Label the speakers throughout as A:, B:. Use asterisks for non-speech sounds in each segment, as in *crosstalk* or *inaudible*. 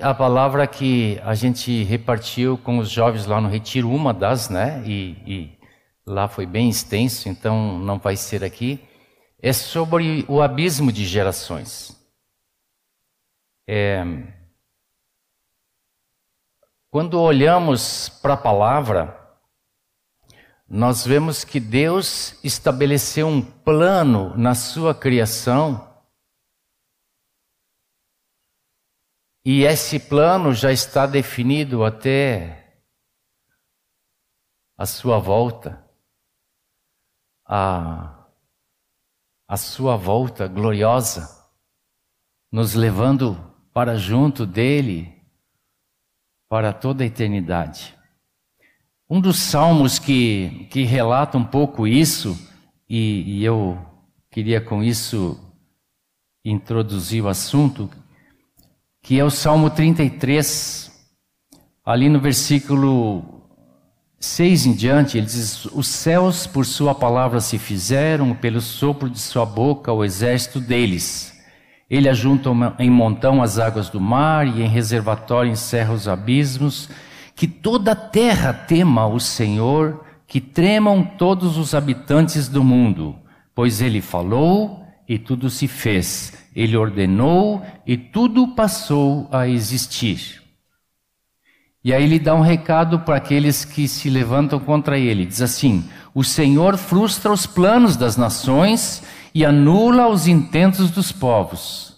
A: A palavra que a gente repartiu com os jovens lá no Retiro, uma das, né? E, e lá foi bem extenso, então não vai ser aqui. É sobre o abismo de gerações. É, quando olhamos para a palavra, nós vemos que Deus estabeleceu um plano na sua criação E esse plano já está definido até a sua volta, a, a sua volta gloriosa, nos levando para junto dele para toda a eternidade. Um dos salmos que, que relata um pouco isso, e, e eu queria com isso introduzir o assunto, que é o Salmo 33, ali no versículo 6 em diante, ele diz: Os céus por sua palavra se fizeram, pelo sopro de sua boca o exército deles. Ele ajunta em montão as águas do mar e em reservatório encerra os abismos. Que toda a terra tema o Senhor, que tremam todos os habitantes do mundo, pois ele falou e tudo se fez. Ele ordenou e tudo passou a existir. E aí ele dá um recado para aqueles que se levantam contra ele. Diz assim: O Senhor frustra os planos das nações e anula os intentos dos povos.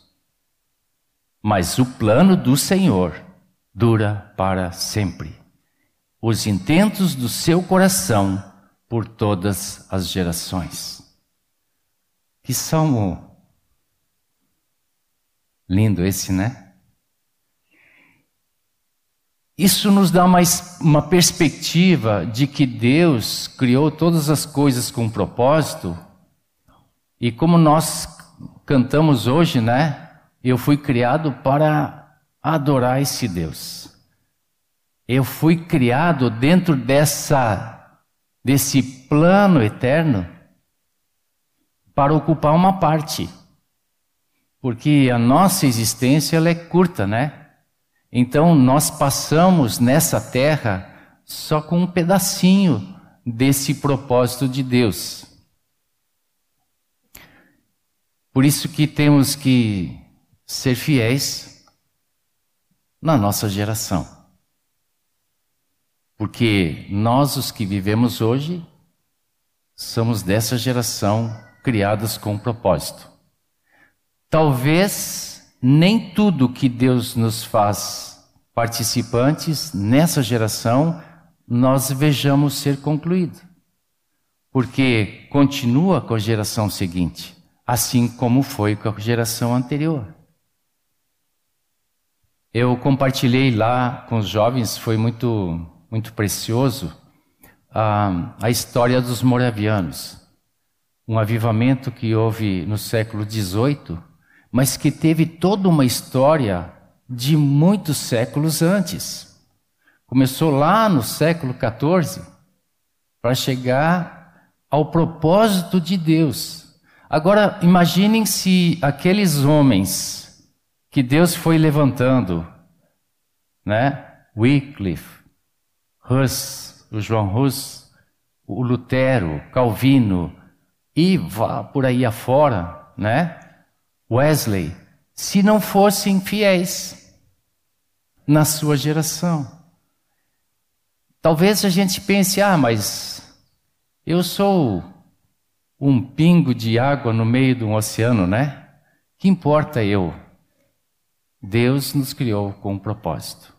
A: Mas o plano do Senhor dura para sempre. Os intentos do seu coração por todas as gerações. Que salmo lindo esse, né? Isso nos dá mais uma perspectiva de que Deus criou todas as coisas com um propósito. E como nós cantamos hoje, né? Eu fui criado para adorar esse Deus. Eu fui criado dentro dessa desse plano eterno para ocupar uma parte. Porque a nossa existência ela é curta, né? Então nós passamos nessa terra só com um pedacinho desse propósito de Deus. Por isso que temos que ser fiéis na nossa geração. Porque nós, os que vivemos hoje, somos dessa geração criadas com um propósito. Talvez nem tudo que Deus nos faz participantes nessa geração nós vejamos ser concluído. Porque continua com a geração seguinte, assim como foi com a geração anterior. Eu compartilhei lá com os jovens, foi muito, muito precioso, a, a história dos moravianos um avivamento que houve no século XVIII, mas que teve toda uma história de muitos séculos antes. Começou lá no século XIV para chegar ao propósito de Deus. Agora, imaginem se aqueles homens que Deus foi levantando, né? Wycliffe, Hus, o João Hus, o Lutero, Calvino, e vá por aí afora, né? Wesley, se não fossem fiéis na sua geração. Talvez a gente pense, ah, mas eu sou um pingo de água no meio de um oceano, né? Que importa eu? Deus nos criou com um propósito.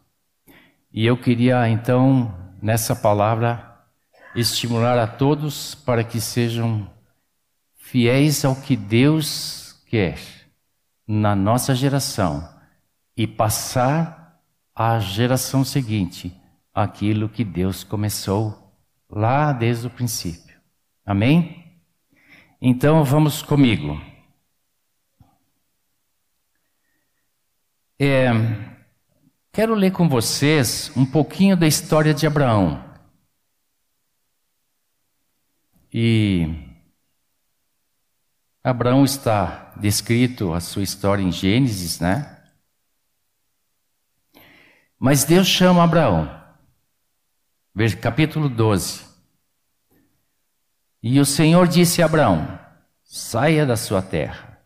A: E eu queria então, nessa palavra, estimular a todos para que sejam fiéis ao que Deus quer na nossa geração e passar à geração seguinte aquilo que Deus começou lá desde o princípio. Amém? Então vamos comigo. É, quero ler com vocês um pouquinho da história de Abraão. E Abraão está descrito a sua história em Gênesis, né? Mas Deus chama Abraão. Capítulo 12. E o Senhor disse a Abraão: Saia da sua terra,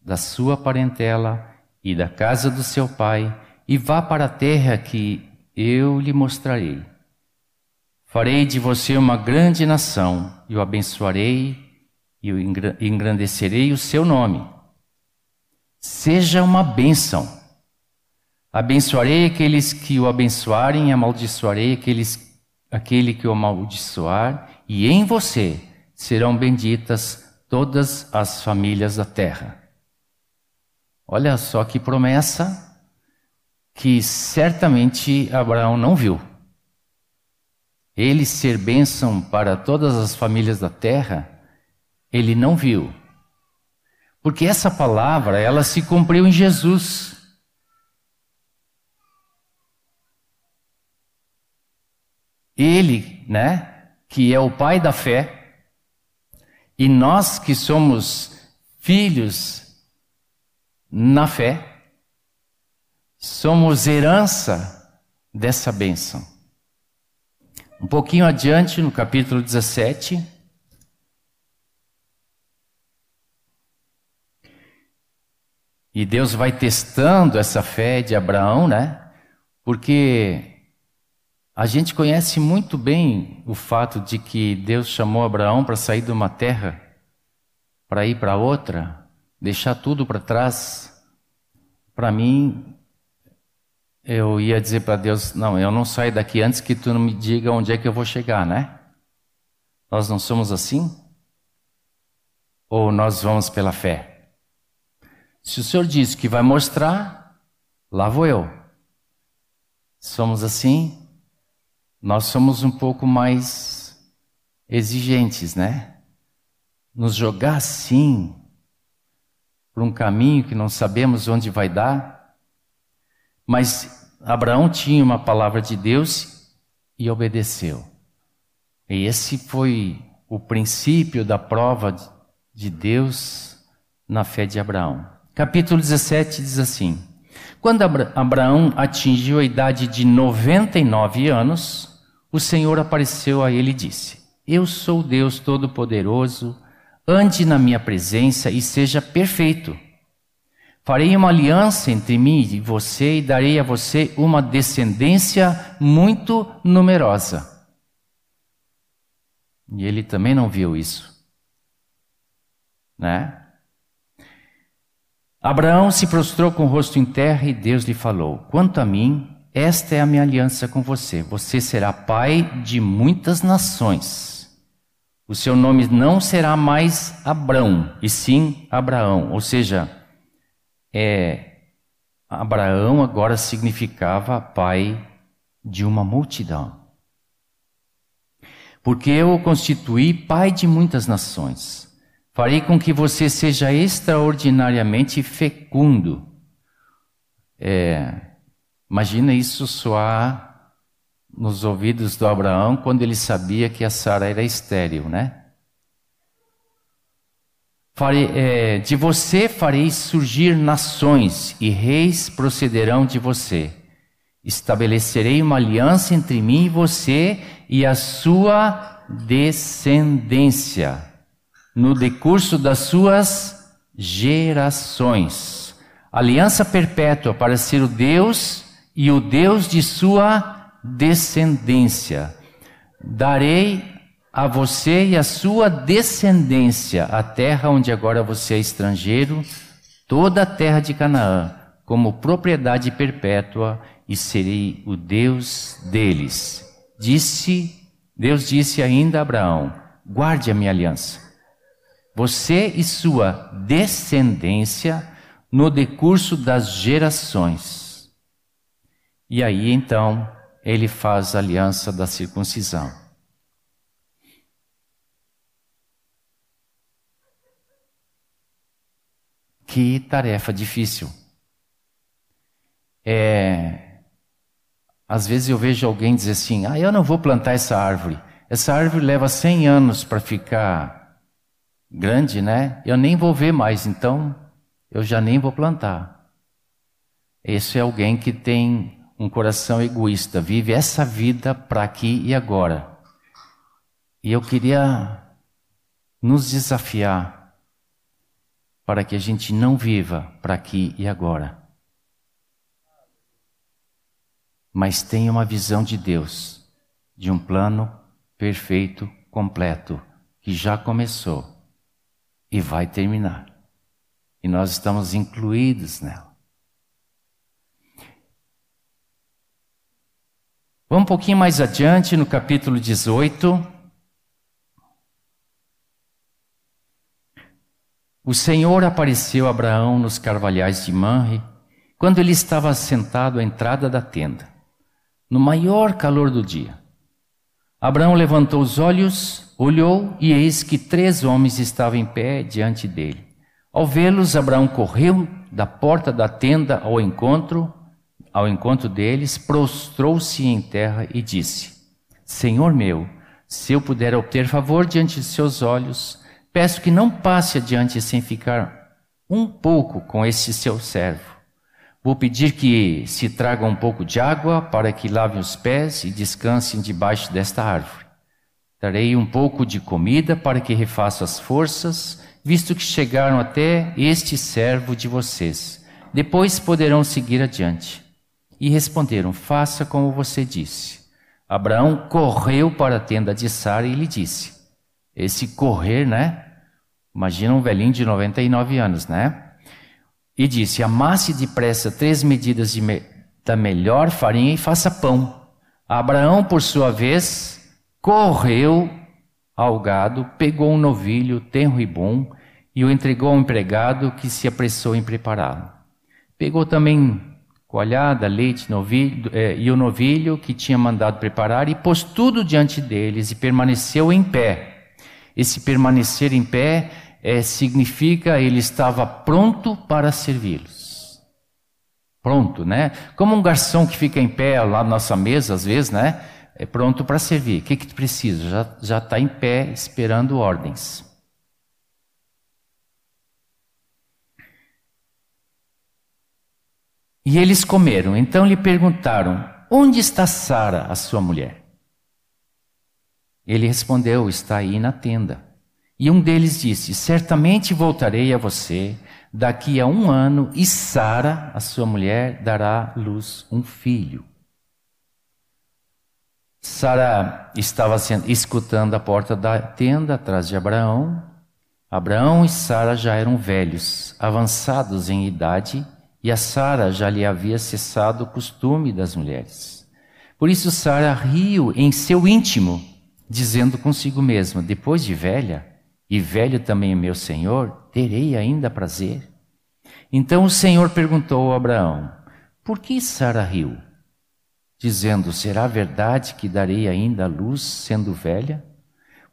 A: da sua parentela e da casa do seu pai, e vá para a terra que eu lhe mostrarei. Farei de você uma grande nação, e o abençoarei e engrandecerei o seu nome. Seja uma bênção. Abençoarei aqueles que o abençoarem, e amaldiçoarei aqueles, aquele que o amaldiçoar, e em você serão benditas todas as famílias da terra. Olha só que promessa que certamente Abraão não viu ele ser bênção para todas as famílias da terra, ele não viu. Porque essa palavra, ela se cumpriu em Jesus. Ele, né, que é o pai da fé, e nós que somos filhos na fé, somos herança dessa bênção. Um pouquinho adiante, no capítulo 17. E Deus vai testando essa fé de Abraão, né? Porque a gente conhece muito bem o fato de que Deus chamou Abraão para sair de uma terra para ir para outra, deixar tudo para trás. Para mim, eu ia dizer para Deus: não, eu não saio daqui antes que tu não me diga onde é que eu vou chegar, né? Nós não somos assim? Ou nós vamos pela fé? Se o Senhor disse que vai mostrar, lá vou eu. Somos assim? Nós somos um pouco mais exigentes, né? Nos jogar assim, por um caminho que não sabemos onde vai dar. Mas Abraão tinha uma palavra de Deus e obedeceu. E esse foi o princípio da prova de Deus na fé de Abraão. Capítulo 17 diz assim: Quando Abraão atingiu a idade de 99 anos, o Senhor apareceu a ele e disse: Eu sou Deus Todo-Poderoso, ande na minha presença e seja perfeito. Farei uma aliança entre mim e você e darei a você uma descendência muito numerosa. E ele também não viu isso. Né? Abraão se prostrou com o rosto em terra e Deus lhe falou: Quanto a mim, esta é a minha aliança com você. Você será pai de muitas nações. O seu nome não será mais Abrão, e sim Abraão, ou seja, é, Abraão agora significava pai de uma multidão. Porque eu o constituí pai de muitas nações. Farei com que você seja extraordinariamente fecundo. É, imagina isso soar nos ouvidos do Abraão quando ele sabia que a Sara era estéril, né? Farei, é, de você farei surgir nações, e reis procederão de você. Estabelecerei uma aliança entre mim e você e a sua descendência, no decurso das suas gerações. Aliança perpétua para ser o Deus e o Deus de sua descendência. Darei a você e a sua descendência a terra onde agora você é estrangeiro, toda a terra de Canaã, como propriedade perpétua, e serei o Deus deles. Disse, Deus disse ainda a Abraão: guarde a minha aliança. Você e sua descendência no decurso das gerações. E aí então ele faz a aliança da circuncisão. Que tarefa difícil. É, às vezes eu vejo alguém dizer assim: ah, eu não vou plantar essa árvore. Essa árvore leva 100 anos para ficar grande, né? Eu nem vou ver mais, então eu já nem vou plantar. Esse é alguém que tem um coração egoísta, vive essa vida para aqui e agora. E eu queria nos desafiar para que a gente não viva para aqui e agora, mas tenha uma visão de Deus, de um plano perfeito, completo, que já começou e vai terminar. E nós estamos incluídos nela. Vamos um pouquinho mais adiante, no capítulo 18. O Senhor apareceu a Abraão nos carvalhais de Manre, quando ele estava sentado à entrada da tenda, no maior calor do dia. Abraão levantou os olhos, olhou e eis que três homens estavam em pé diante dele. Ao vê-los, Abraão correu da porta da tenda ao encontro, ao encontro deles, prostrou-se em terra e disse: Senhor meu, se eu puder obter favor diante de seus olhos, peço que não passe adiante sem ficar um pouco com este seu servo. Vou pedir que se traga um pouco de água para que lavem os pés e descansem debaixo desta árvore. Darei um pouco de comida para que refaça as forças, visto que chegaram até este servo de vocês. Depois poderão seguir adiante. E responderam: Faça como você disse. Abraão correu para a tenda de Sara e lhe disse: Esse correr, né? Imagina um velhinho de 99 anos, né? E disse: Amasse depressa três medidas me da melhor farinha e faça pão. Abraão, por sua vez, correu ao gado, pegou um novilho tenro e bom e o entregou ao empregado que se apressou em prepará-lo. Pegou também coalhada, leite novilho, eh, e o novilho que tinha mandado preparar e pôs tudo diante deles e permaneceu em pé. Esse permanecer em pé é, significa ele estava pronto para servi-los. Pronto, né? Como um garçom que fica em pé lá na nossa mesa, às vezes, né? É pronto para servir. O que, que tu precisa? Já está em pé esperando ordens. E eles comeram. Então lhe perguntaram: Onde está Sara, a sua mulher? Ele respondeu: Está aí na tenda. E um deles disse: Certamente voltarei a você daqui a um ano, e Sara, a sua mulher, dará luz um filho. Sara estava escutando a porta da tenda atrás de Abraão. Abraão e Sara já eram velhos, avançados em idade, e a Sara já lhe havia cessado o costume das mulheres. Por isso Sara riu em seu íntimo, dizendo consigo mesma: Depois de velha, e velho também é meu senhor, terei ainda prazer? Então o Senhor perguntou a Abraão: Por que Sara riu? Dizendo: Será verdade que darei ainda luz sendo velha?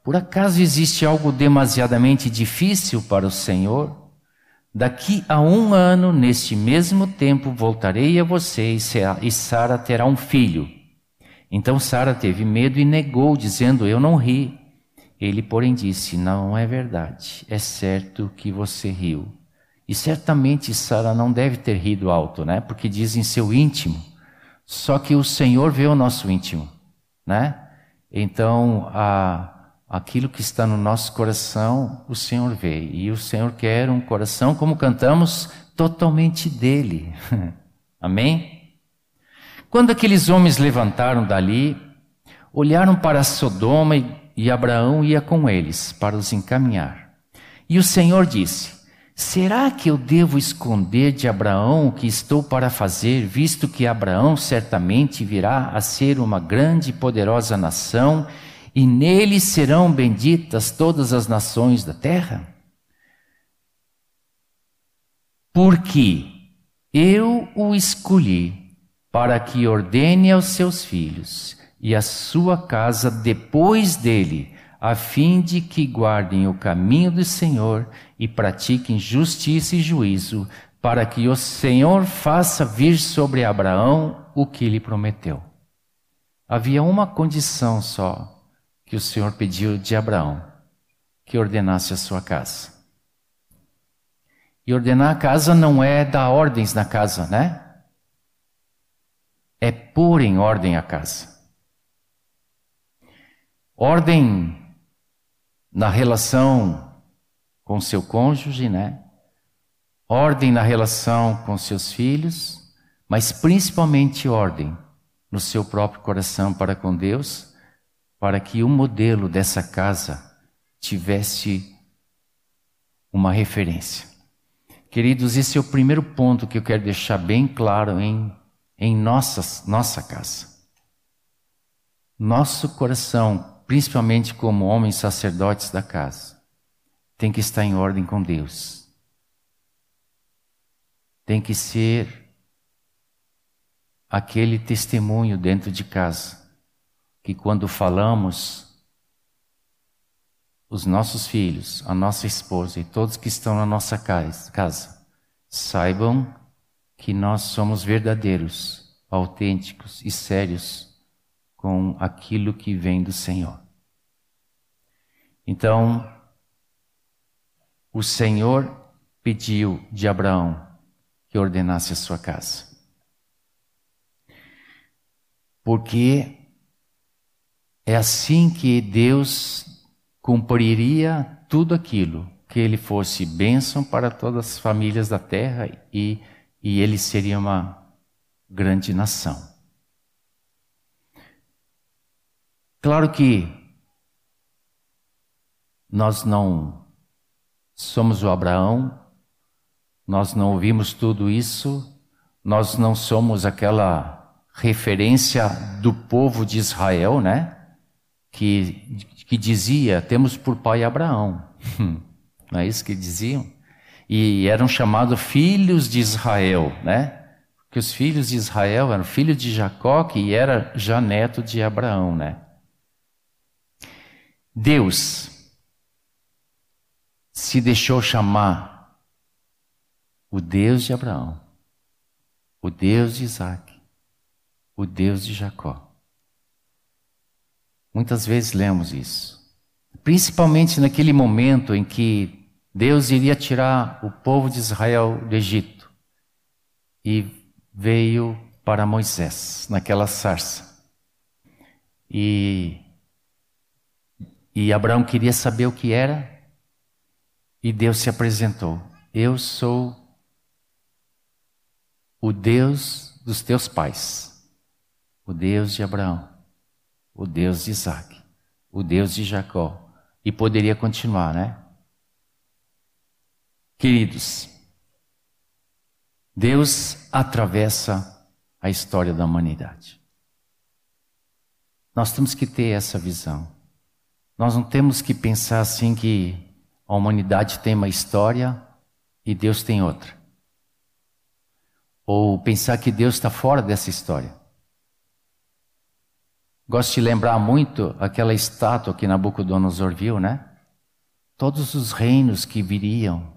A: Por acaso existe algo demasiadamente difícil para o Senhor? Daqui a um ano, neste mesmo tempo, voltarei a você e Sara terá um filho. Então Sara teve medo e negou, dizendo: Eu não ri. Ele, porém, disse: Não é verdade, é certo que você riu. E certamente Sara não deve ter rido alto, né? Porque diz em seu íntimo. Só que o Senhor vê o nosso íntimo, né? Então, a, aquilo que está no nosso coração, o Senhor vê. E o Senhor quer um coração, como cantamos, totalmente dele. *laughs* Amém? Quando aqueles homens levantaram dali, olharam para Sodoma e e Abraão ia com eles para os encaminhar. E o Senhor disse: Será que eu devo esconder de Abraão o que estou para fazer, visto que Abraão certamente virá a ser uma grande e poderosa nação, e nele serão benditas todas as nações da terra? Porque eu o escolhi para que ordene aos seus filhos e a sua casa depois dele, a fim de que guardem o caminho do Senhor e pratiquem justiça e juízo, para que o Senhor faça vir sobre Abraão o que lhe prometeu. Havia uma condição só que o Senhor pediu de Abraão: que ordenasse a sua casa. E ordenar a casa não é dar ordens na casa, né? é pôr em ordem a casa. Ordem na relação com seu cônjuge, né? Ordem na relação com seus filhos, mas principalmente ordem no seu próprio coração para com Deus, para que o modelo dessa casa tivesse uma referência. Queridos, esse é o primeiro ponto que eu quero deixar bem claro em, em nossa, nossa casa. Nosso coração, principalmente como homens sacerdotes da casa, tem que estar em ordem com Deus. Tem que ser aquele testemunho dentro de casa, que quando falamos, os nossos filhos, a nossa esposa e todos que estão na nossa casa saibam que nós somos verdadeiros, autênticos e sérios com aquilo que vem do Senhor. Então, o Senhor pediu de Abraão que ordenasse a sua casa. Porque é assim que Deus cumpriria tudo aquilo, que ele fosse bênção para todas as famílias da terra e, e ele seria uma grande nação. Claro que nós não somos o Abraão, nós não ouvimos tudo isso, nós não somos aquela referência do povo de Israel, né? Que que dizia: temos por pai Abraão. *laughs* Não é isso que diziam? E eram chamados filhos de Israel, né? Porque os filhos de Israel eram filhos de Jacó, que era já neto de Abraão, né? Deus se deixou chamar o Deus de Abraão, o Deus de Isaac, o Deus de Jacó. Muitas vezes lemos isso. Principalmente naquele momento em que Deus iria tirar o povo de Israel do Egito e veio para Moisés naquela sarça. E, e Abraão queria saber o que era, e Deus se apresentou: Eu sou o Deus dos teus pais, o Deus de Abraão o Deus de Isaac, o Deus de Jacó. E poderia continuar, né? Queridos, Deus atravessa a história da humanidade. Nós temos que ter essa visão. Nós não temos que pensar assim que a humanidade tem uma história e Deus tem outra. Ou pensar que Deus está fora dessa história. Gosto de lembrar muito aquela estátua que Nabucodonosor viu, né? Todos os reinos que viriam,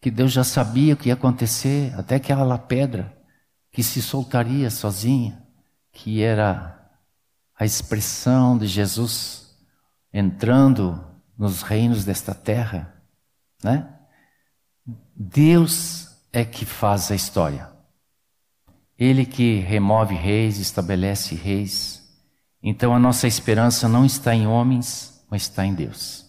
A: que Deus já sabia o que ia acontecer, até aquela pedra que se soltaria sozinha, que era a expressão de Jesus entrando nos reinos desta terra, né? Deus é que faz a história. Ele que remove reis, estabelece reis. Então a nossa esperança não está em homens, mas está em Deus.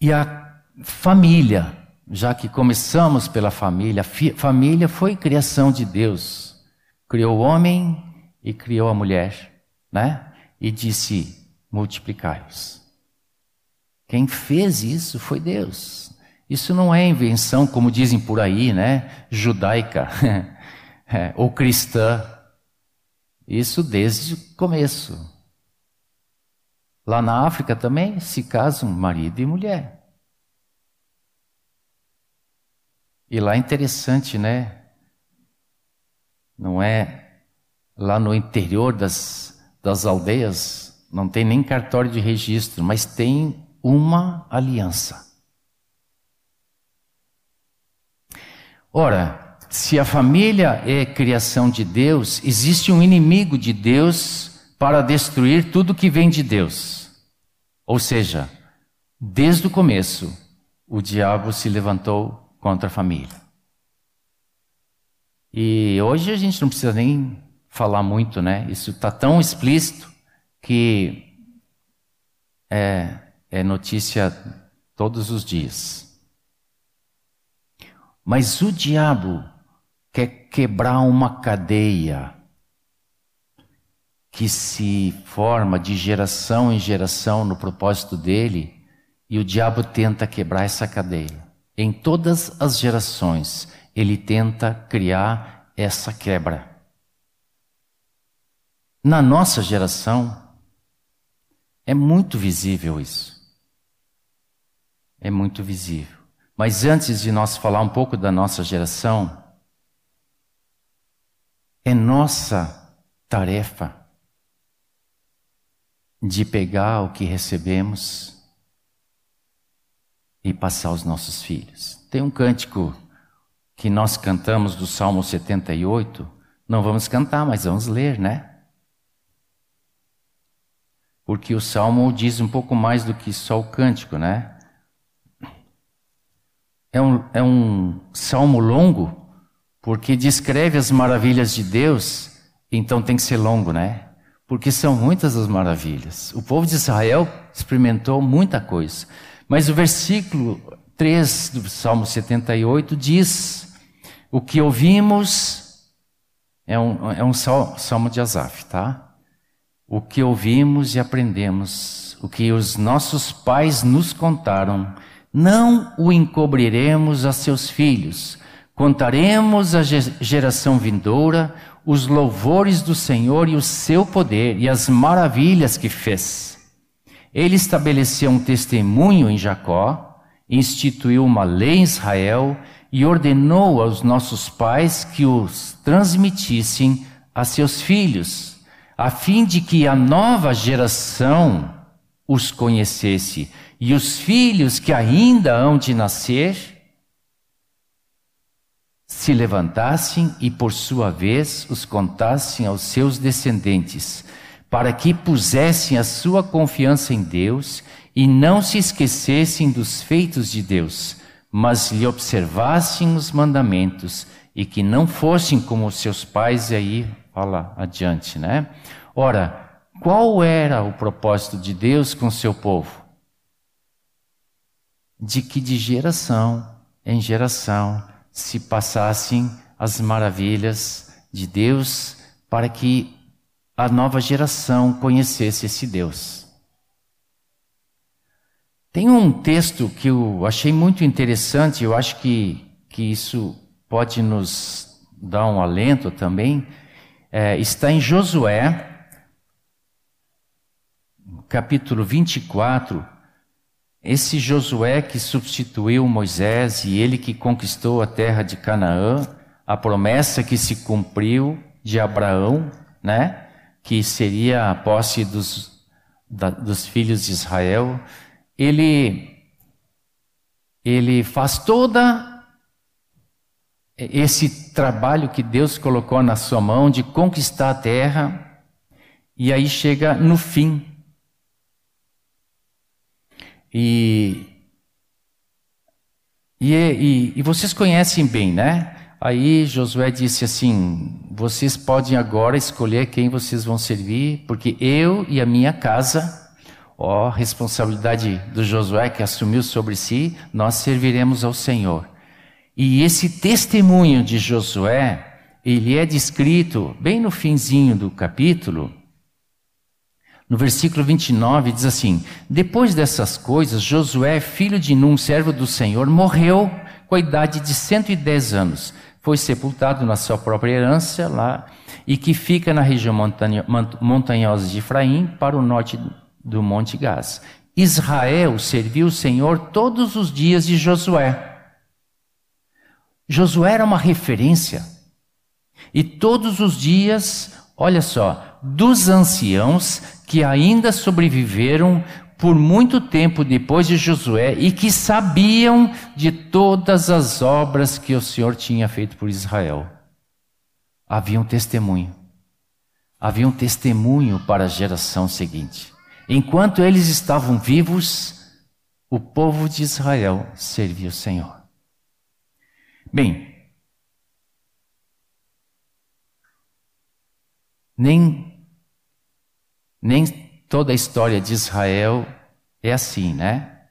A: E a família, já que começamos pela família, a família foi criação de Deus. Criou o homem e criou a mulher, né? E disse: multiplicai-os. Quem fez isso foi Deus. Isso não é invenção, como dizem por aí, né? Judaica *laughs* é, ou cristã. Isso desde o começo. Lá na África também se casam marido e mulher. E lá é interessante, né? Não é lá no interior das, das aldeias, não tem nem cartório de registro, mas tem uma aliança. Ora, se a família é criação de Deus, existe um inimigo de Deus para destruir tudo que vem de Deus. Ou seja, desde o começo, o diabo se levantou contra a família. E hoje a gente não precisa nem falar muito, né? Isso está tão explícito que é, é notícia todos os dias. Mas o diabo quer quebrar uma cadeia que se forma de geração em geração no propósito dele, e o diabo tenta quebrar essa cadeia. Em todas as gerações, ele tenta criar essa quebra. Na nossa geração, é muito visível isso. É muito visível. Mas antes de nós falar um pouco da nossa geração, é nossa tarefa de pegar o que recebemos e passar aos nossos filhos. Tem um cântico que nós cantamos do Salmo 78, não vamos cantar, mas vamos ler, né? Porque o salmo diz um pouco mais do que só o cântico, né? É um, é um salmo longo, porque descreve as maravilhas de Deus, então tem que ser longo, né? Porque são muitas as maravilhas. O povo de Israel experimentou muita coisa. Mas o versículo 3 do Salmo 78 diz: O que ouvimos é um, é um salmo de Asaf, tá? O que ouvimos e aprendemos, o que os nossos pais nos contaram, não o encobriremos a seus filhos Contaremos à geração vindoura os louvores do Senhor e o seu poder e as maravilhas que fez. Ele estabeleceu um testemunho em Jacó, instituiu uma lei em Israel e ordenou aos nossos pais que os transmitissem a seus filhos, a fim de que a nova geração os conhecesse e os filhos que ainda hão de nascer se levantassem e, por sua vez, os contassem aos seus descendentes, para que pusessem a sua confiança em Deus e não se esquecessem dos feitos de Deus, mas lhe observassem os mandamentos e que não fossem como seus pais, aí fala adiante, né? Ora, qual era o propósito de Deus com seu povo? De que de geração em geração se passassem as maravilhas de Deus para que a nova geração conhecesse esse Deus. Tem um texto que eu achei muito interessante, eu acho que, que isso pode nos dar um alento também. É, está em Josué, capítulo 24, esse Josué que substituiu Moisés e ele que conquistou a terra de Canaã, a promessa que se cumpriu de Abraão, né? Que seria a posse dos, da, dos filhos de Israel. Ele, ele faz toda esse trabalho que Deus colocou na sua mão de conquistar a terra, e aí chega no fim e, e, e, e vocês conhecem bem, né? Aí Josué disse assim: Vocês podem agora escolher quem vocês vão servir, porque eu e a minha casa, ó, responsabilidade do Josué que assumiu sobre si, nós serviremos ao Senhor. E esse testemunho de Josué, ele é descrito bem no finzinho do capítulo, no versículo 29 diz assim: Depois dessas coisas, Josué, filho de Num, servo do Senhor, morreu com a idade de 110 anos. Foi sepultado na sua própria herança lá, e que fica na região montanhosa de Efraim, para o norte do Monte Gás. Israel serviu o Senhor todos os dias de Josué. Josué era uma referência. E todos os dias, olha só, dos anciãos que ainda sobreviveram por muito tempo depois de Josué e que sabiam de todas as obras que o Senhor tinha feito por Israel. Havia um testemunho. Havia um testemunho para a geração seguinte. Enquanto eles estavam vivos, o povo de Israel servia o Senhor. Bem, Nem, nem toda a história de Israel é assim, né?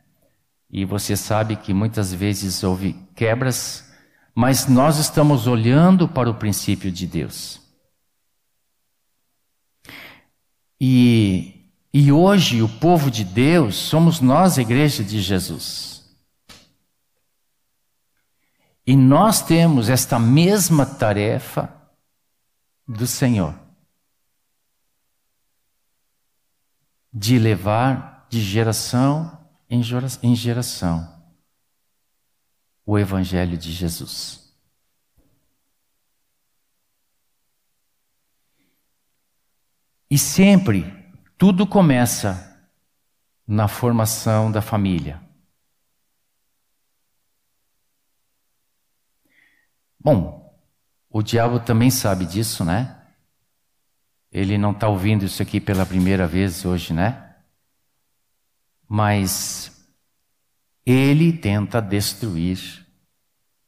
A: E você sabe que muitas vezes houve quebras, mas nós estamos olhando para o princípio de Deus. E, e hoje o povo de Deus somos nós, a igreja de Jesus. E nós temos esta mesma tarefa do Senhor de levar de geração em geração o Evangelho de Jesus. E sempre tudo começa na formação da família. Bom, o diabo também sabe disso, né? Ele não está ouvindo isso aqui pela primeira vez hoje, né? Mas ele tenta destruir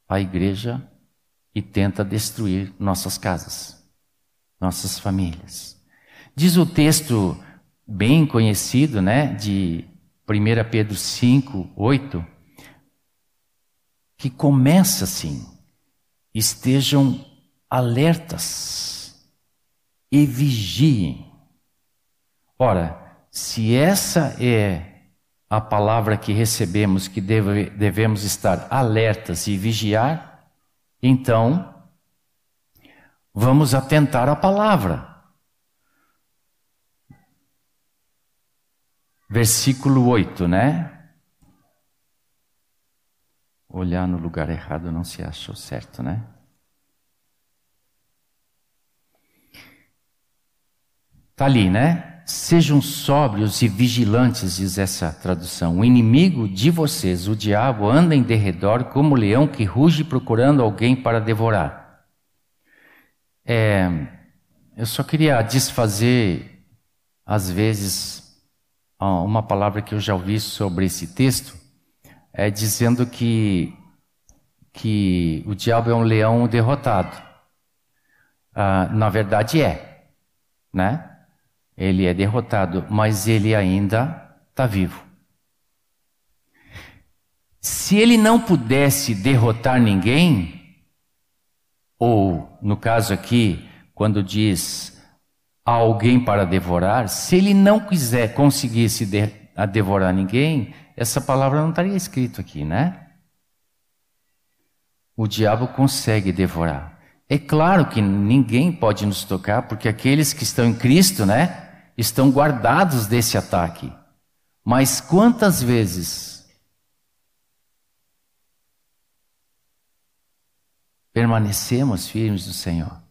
A: a igreja e tenta destruir nossas casas, nossas famílias. Diz o texto bem conhecido, né, de 1 Pedro 5, 8, que começa assim: estejam alertas e vigiem. Ora, se essa é a palavra que recebemos, que deve, devemos estar alertas e vigiar, então vamos atentar à palavra. Versículo 8, né? Olhar no lugar errado não se achou certo, né? Tá ali, né? Sejam sóbrios e vigilantes, diz essa tradução. O inimigo de vocês, o diabo, anda em derredor como um leão que ruge procurando alguém para devorar. É, eu só queria desfazer, às vezes, uma palavra que eu já ouvi sobre esse texto, é dizendo que, que o diabo é um leão derrotado. Ah, na verdade é, né? Ele é derrotado, mas ele ainda está vivo. Se ele não pudesse derrotar ninguém, ou no caso aqui, quando diz alguém para devorar, se ele não quiser conseguisse de, a devorar ninguém, essa palavra não estaria escrito aqui, né? O diabo consegue devorar. É claro que ninguém pode nos tocar, porque aqueles que estão em Cristo, né, estão guardados desse ataque. Mas quantas vezes permanecemos firmes no Senhor?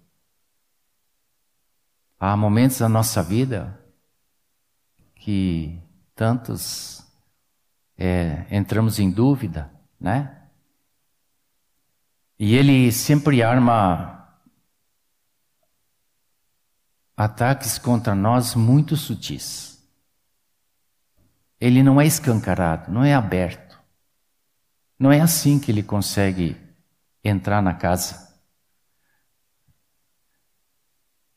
A: Há momentos da nossa vida que tantos é, entramos em dúvida, né? E ele sempre arma ataques contra nós muito sutis. Ele não é escancarado, não é aberto. Não é assim que ele consegue entrar na casa.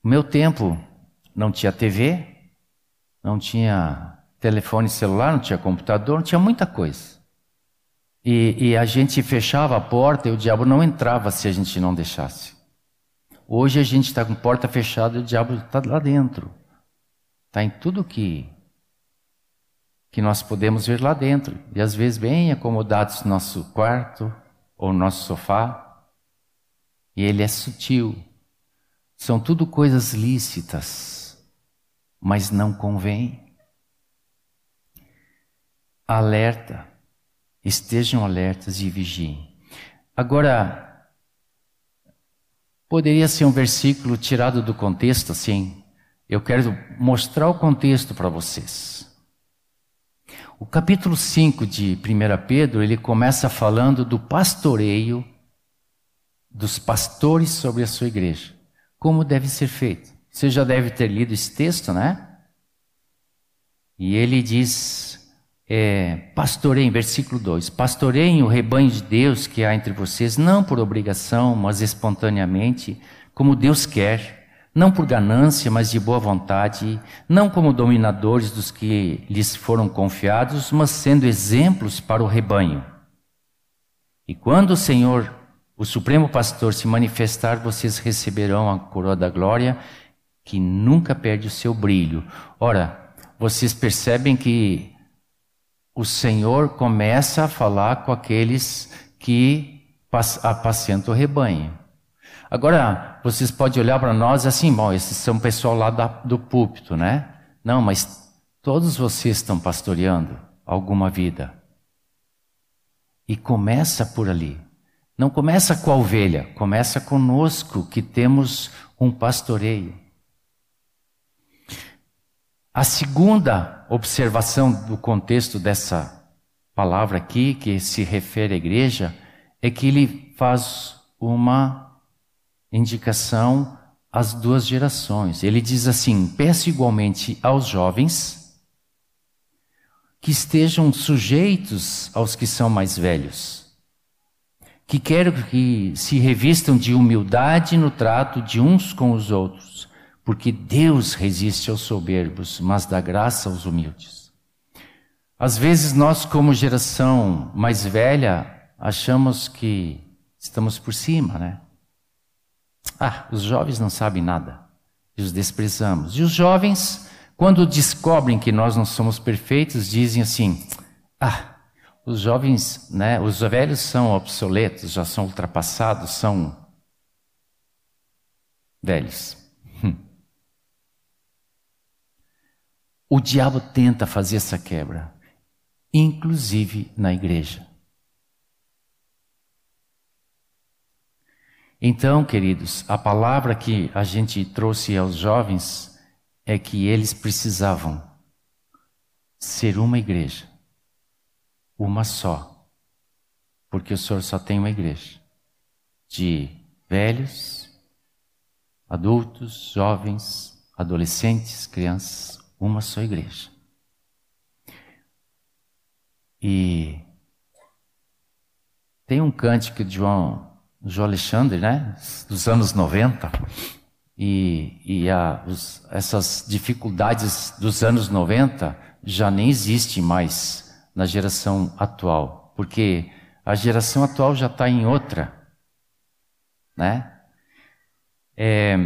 A: O meu tempo não tinha TV, não tinha telefone celular, não tinha computador, não tinha muita coisa. E, e, a gente fechava a porta e o diabo não entrava se a gente não deixasse. Hoje a gente está com porta fechada e o diabo está lá dentro. Está em tudo que, que nós podemos ver lá dentro. E às vezes bem acomodados no nosso quarto ou no nosso sofá. E ele é sutil. São tudo coisas lícitas, mas não convém. Alerta, estejam alertas e vigiem. Agora, poderia ser um versículo tirado do contexto assim. Eu quero mostrar o contexto para vocês. O capítulo 5 de 1 Pedro, ele começa falando do pastoreio dos pastores sobre a sua igreja como deve ser feito. Você já deve ter lido esse texto, né? E ele diz, é, versículo 2: Pastoreiem o rebanho de Deus que há entre vocês, não por obrigação, mas espontaneamente, como Deus quer, não por ganância, mas de boa vontade, não como dominadores dos que lhes foram confiados, mas sendo exemplos para o rebanho. E quando o Senhor, o Supremo Pastor, se manifestar, vocês receberão a coroa da glória, que nunca perde o seu brilho. Ora, vocês percebem que o Senhor começa a falar com aqueles que apacentam o rebanho. Agora, vocês podem olhar para nós assim, bom, esses são o pessoal lá da, do púlpito, né? Não, mas todos vocês estão pastoreando alguma vida. E começa por ali. Não começa com a ovelha, começa conosco que temos um pastoreio. A segunda observação do contexto dessa palavra aqui, que se refere à igreja, é que ele faz uma indicação às duas gerações. Ele diz assim: peço igualmente aos jovens que estejam sujeitos aos que são mais velhos, que quero que se revistam de humildade no trato de uns com os outros, porque Deus resiste aos soberbos, mas dá graça aos humildes. Às vezes nós, como geração mais velha, achamos que estamos por cima, né? Ah, os jovens não sabem nada. E os desprezamos. E os jovens, quando descobrem que nós não somos perfeitos, dizem assim: Ah, os jovens, né, os velhos são obsoletos, já são ultrapassados, são velhos. O diabo tenta fazer essa quebra, inclusive na igreja. Então, queridos, a palavra que a gente trouxe aos jovens é que eles precisavam ser uma igreja, uma só, porque o Senhor só tem uma igreja de velhos, adultos, jovens, adolescentes, crianças, uma só igreja. E tem um cântico de João João Alexandre, né, dos anos 90, e, e a, os, essas dificuldades dos anos 90 já nem existem mais na geração atual, porque a geração atual já está em outra, né? É,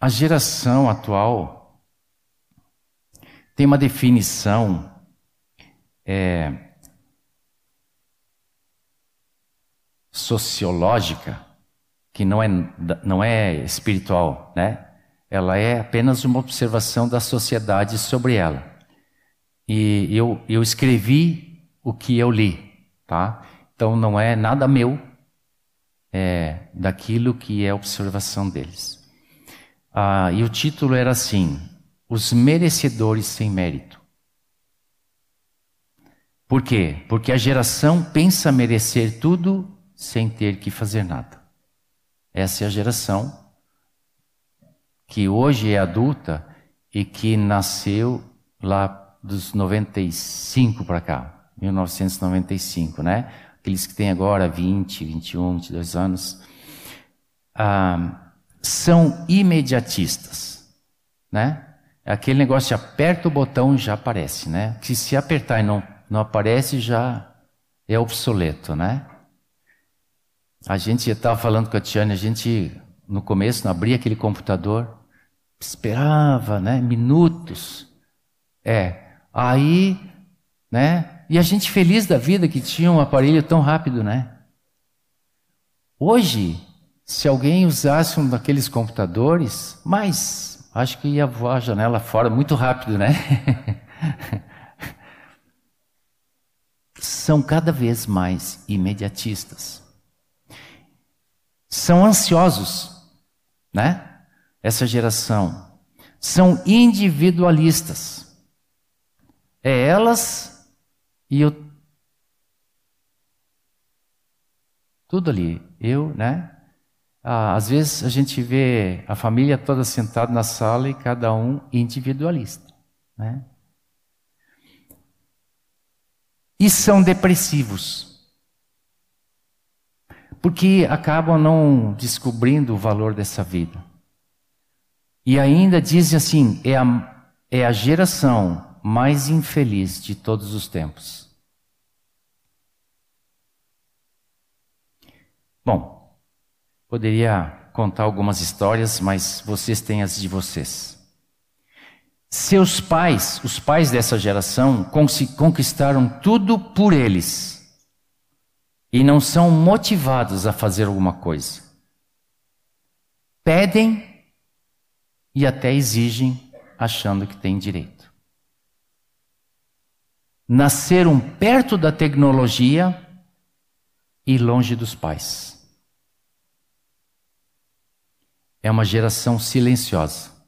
A: a geração atual tem uma definição é, sociológica, que não é, não é espiritual, né? Ela é apenas uma observação da sociedade sobre ela. E eu, eu escrevi o que eu li, tá? Então não é nada meu, é daquilo que é observação deles. Ah, e o título era assim: Os Merecedores Sem Mérito. Por quê? Porque a geração pensa merecer tudo sem ter que fazer nada. Essa é a geração que hoje é adulta e que nasceu lá dos 95 para cá, 1995, né? Aqueles que têm agora 20, 21, 22 anos, ah, são imediatistas, né? Aquele negócio de aperta o botão já aparece, né? Que se apertar e não, não aparece já é obsoleto, né? A gente estava falando com a Tiane, a gente no começo não abria aquele computador, esperava, né, minutos. É, aí, né, e a gente feliz da vida que tinha um aparelho tão rápido, né? Hoje, se alguém usasse um daqueles computadores, mas acho que ia voar a janela fora muito rápido, né? *laughs* São cada vez mais imediatistas são ansiosos, né? Essa geração são individualistas. É elas e eu tudo ali, eu, né? Ah, às vezes a gente vê a família toda sentada na sala e cada um individualista, né? E são depressivos. porque acabam não descobrindo o valor dessa vida. E ainda dizem assim: é a, é a geração mais infeliz de todos os tempos. Bom, poderia contar algumas histórias, mas vocês têm as de vocês. Seus pais, os pais dessa geração, conquistaram tudo por eles e não são motivados a fazer alguma coisa. Pedem e até exigem, achando que têm direito. Nasceram perto da tecnologia e longe dos pais. É uma geração silenciosa.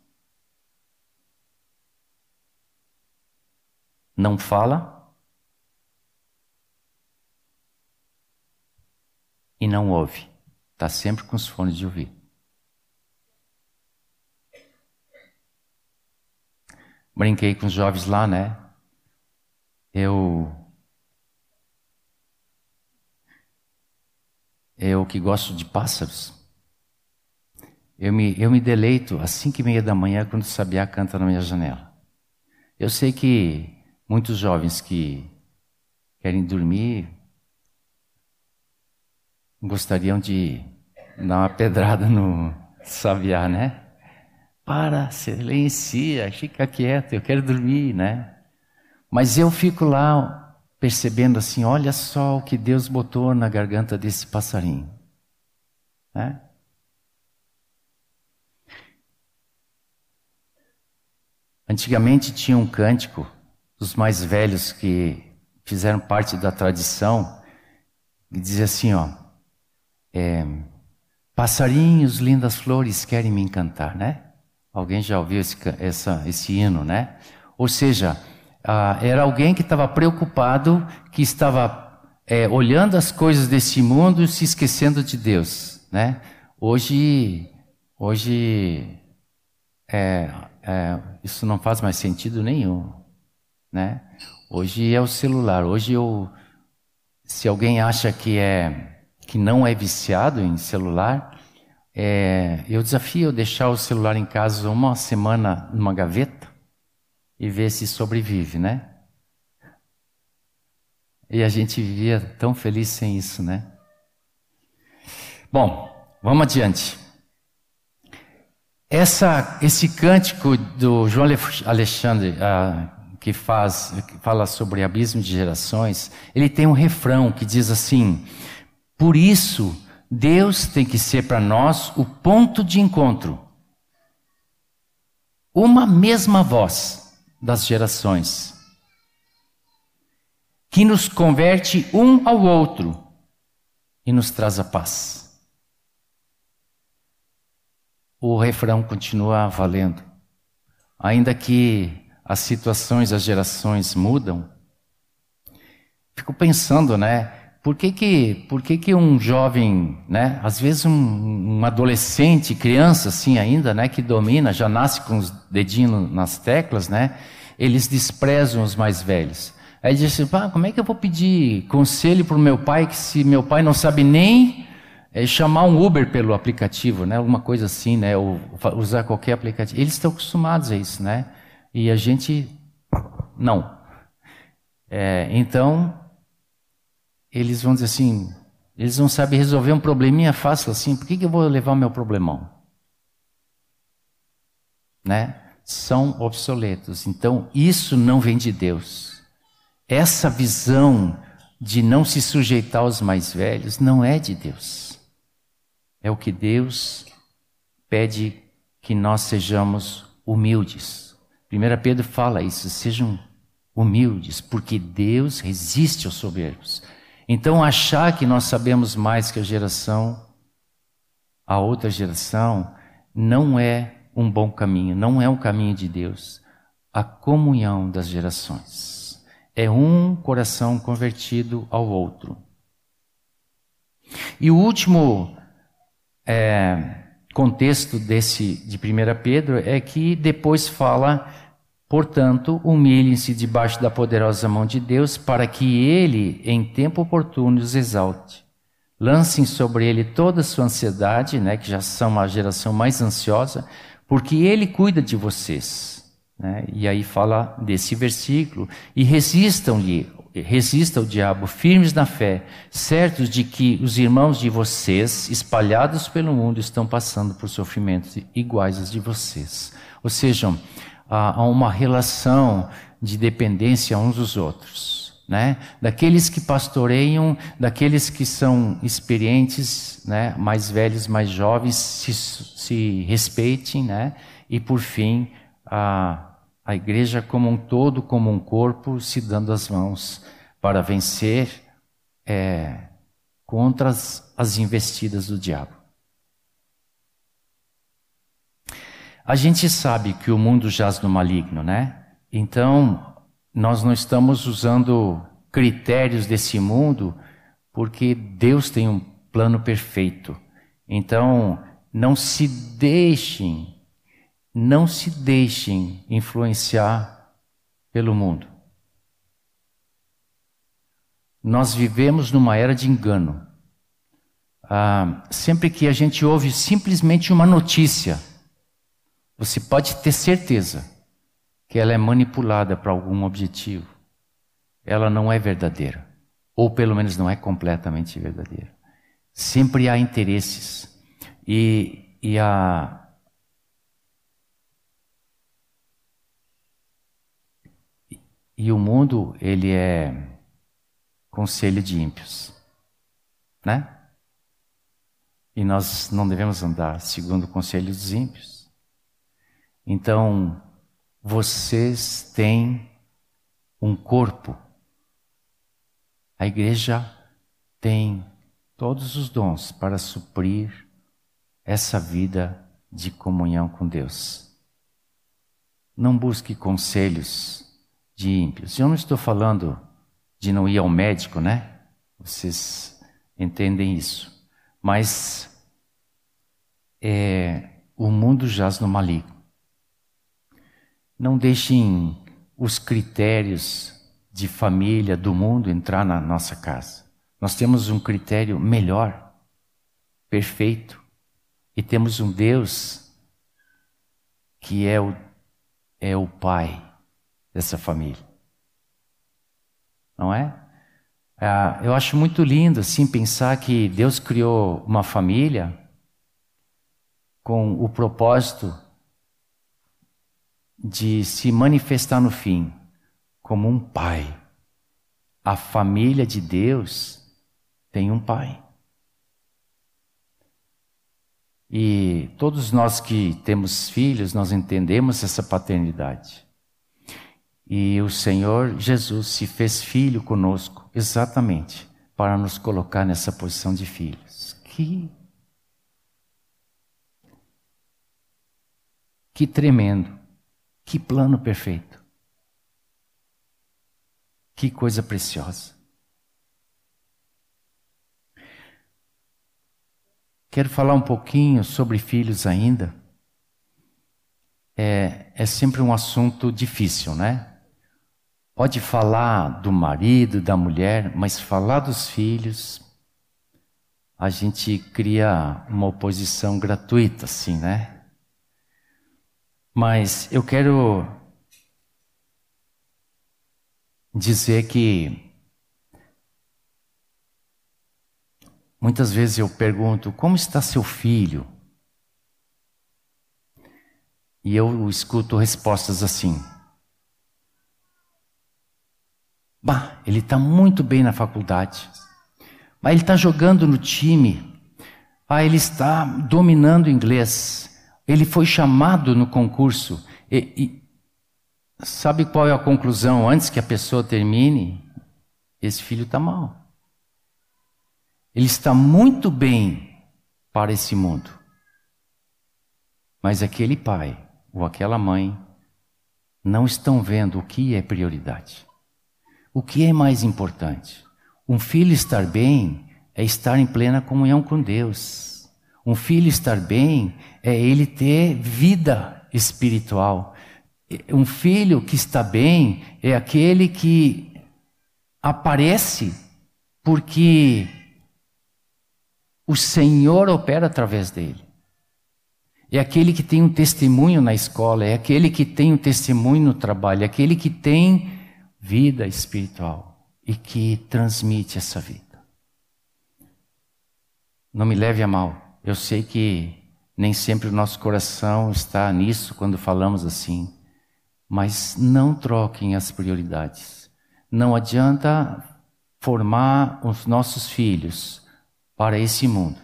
A: não fala e não ouve. Está sempre com os fones de ouvir. Brinquei com os jovens lá, né? Eu. Eu que gosto de pássaros. Eu me, eu me deleito às cinco e meia da manhã quando o sabiá canta na minha janela. Eu sei que Muitos jovens que querem dormir gostariam de dar uma pedrada no sabiá, né? Para, silencia, fica quieto, eu quero dormir, né? Mas eu fico lá percebendo assim, olha só o que Deus botou na garganta desse passarinho, né? Antigamente tinha um cântico dos mais velhos que fizeram parte da tradição, e dizia assim, ó, é, passarinhos, lindas flores querem me encantar, né? Alguém já ouviu esse, essa, esse hino, né? Ou seja, ah, era alguém que estava preocupado, que estava é, olhando as coisas desse mundo e se esquecendo de Deus, né? Hoje, hoje é, é, isso não faz mais sentido nenhum né? Hoje é o celular. Hoje eu, se alguém acha que é que não é viciado em celular, é, eu desafio deixar o celular em casa uma semana numa gaveta e ver se sobrevive, né? E a gente vivia tão feliz sem isso, né? Bom, vamos adiante. Essa, esse cântico do João Alexandre, ah, que, faz, que fala sobre abismo de gerações, ele tem um refrão que diz assim: Por isso, Deus tem que ser para nós o ponto de encontro. Uma mesma voz das gerações, que nos converte um ao outro e nos traz a paz. O refrão continua valendo, ainda que as situações, as gerações mudam, fico pensando, né? Por que que, por que, que um jovem, né? Às vezes um, um adolescente, criança assim ainda, né? Que domina, já nasce com os dedinhos nas teclas, né? Eles desprezam os mais velhos. Aí diz assim, ah, como é que eu vou pedir conselho para o meu pai que se meu pai não sabe nem é, chamar um Uber pelo aplicativo, né? Alguma coisa assim, né? Ou usar qualquer aplicativo. Eles estão acostumados a isso, né? E a gente não. É, então, eles vão dizer assim, eles não sabem resolver um probleminha fácil assim, por que, que eu vou levar o meu problemão? Né? São obsoletos. Então, isso não vem de Deus. Essa visão de não se sujeitar aos mais velhos não é de Deus. É o que Deus pede que nós sejamos humildes. 1 Pedro fala isso, sejam humildes, porque Deus resiste aos soberbos. Então, achar que nós sabemos mais que a geração, a outra geração, não é um bom caminho, não é um caminho de Deus. A comunhão das gerações é um coração convertido ao outro. E o último é, contexto desse de 1 Pedro é que depois fala Portanto, humilhem-se debaixo da poderosa mão de Deus, para que ele, em tempo oportuno, os exalte, Lancem sobre ele toda a sua ansiedade, né, que já são uma geração mais ansiosa, porque ele cuida de vocês. Né? E aí fala desse versículo: e resistam-lhe, resista o diabo, firmes na fé, certos de que os irmãos de vocês, espalhados pelo mundo, estão passando por sofrimentos iguais aos de vocês. Ou seja, há uma relação de dependência uns dos outros né? Daqueles que pastoreiam, daqueles que são experientes, né? Mais velhos, mais jovens, se, se respeitem, né? E por fim, a, a igreja como um todo, como um corpo, se dando as mãos para vencer é, contra as, as investidas do diabo. A gente sabe que o mundo jaz no maligno, né? Então, nós não estamos usando critérios desse mundo porque Deus tem um plano perfeito. Então, não se deixem, não se deixem influenciar pelo mundo. Nós vivemos numa era de engano. Ah, sempre que a gente ouve simplesmente uma notícia, você pode ter certeza que ela é manipulada para algum objetivo, ela não é verdadeira, ou pelo menos não é completamente verdadeira. Sempre há interesses e, e a e o mundo ele é conselho de ímpios, né? E nós não devemos andar segundo o conselho dos ímpios. Então, vocês têm um corpo. A igreja tem todos os dons para suprir essa vida de comunhão com Deus. Não busque conselhos de ímpios. Eu não estou falando de não ir ao médico, né? Vocês entendem isso. Mas é, o mundo jaz no maligno. Não deixem os critérios de família do mundo entrar na nossa casa. Nós temos um critério melhor, perfeito, e temos um Deus que é o, é o Pai dessa família. Não é? Ah, eu acho muito lindo assim pensar que Deus criou uma família com o propósito de se manifestar no fim como um pai. A família de Deus tem um pai. E todos nós que temos filhos, nós entendemos essa paternidade. E o Senhor Jesus se fez filho conosco, exatamente para nos colocar nessa posição de filhos. Que que tremendo. Que plano perfeito. Que coisa preciosa. Quero falar um pouquinho sobre filhos ainda. É, é sempre um assunto difícil, né? Pode falar do marido, da mulher, mas falar dos filhos, a gente cria uma oposição gratuita, assim, né? Mas eu quero dizer que muitas vezes eu pergunto: como está seu filho? E eu escuto respostas assim: Bah, ele está muito bem na faculdade, mas ele está jogando no time, ah, ele está dominando o inglês. Ele foi chamado no concurso. E, e sabe qual é a conclusão antes que a pessoa termine? Esse filho está mal. Ele está muito bem para esse mundo. Mas aquele pai ou aquela mãe não estão vendo o que é prioridade. O que é mais importante? Um filho estar bem é estar em plena comunhão com Deus. Um filho estar bem é ele ter vida espiritual. Um filho que está bem é aquele que aparece porque O Senhor opera através dele. É aquele que tem um testemunho na escola, é aquele que tem um testemunho no trabalho, é aquele que tem vida espiritual e que transmite essa vida. Não me leve a mal, eu sei que nem sempre o nosso coração está nisso quando falamos assim, mas não troquem as prioridades. Não adianta formar os nossos filhos para esse mundo.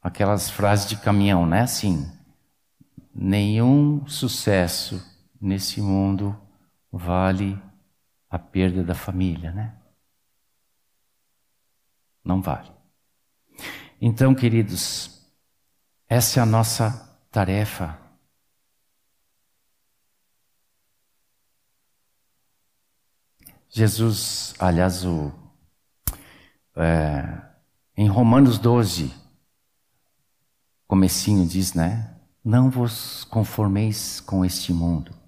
A: Aquelas frases de caminhão, né? Assim, nenhum sucesso nesse mundo vale a perda da família, né? Não vale. Então, queridos, essa é a nossa tarefa. Jesus, aliás, o, é, em Romanos 12, comecinho diz, né? Não vos conformeis com este mundo.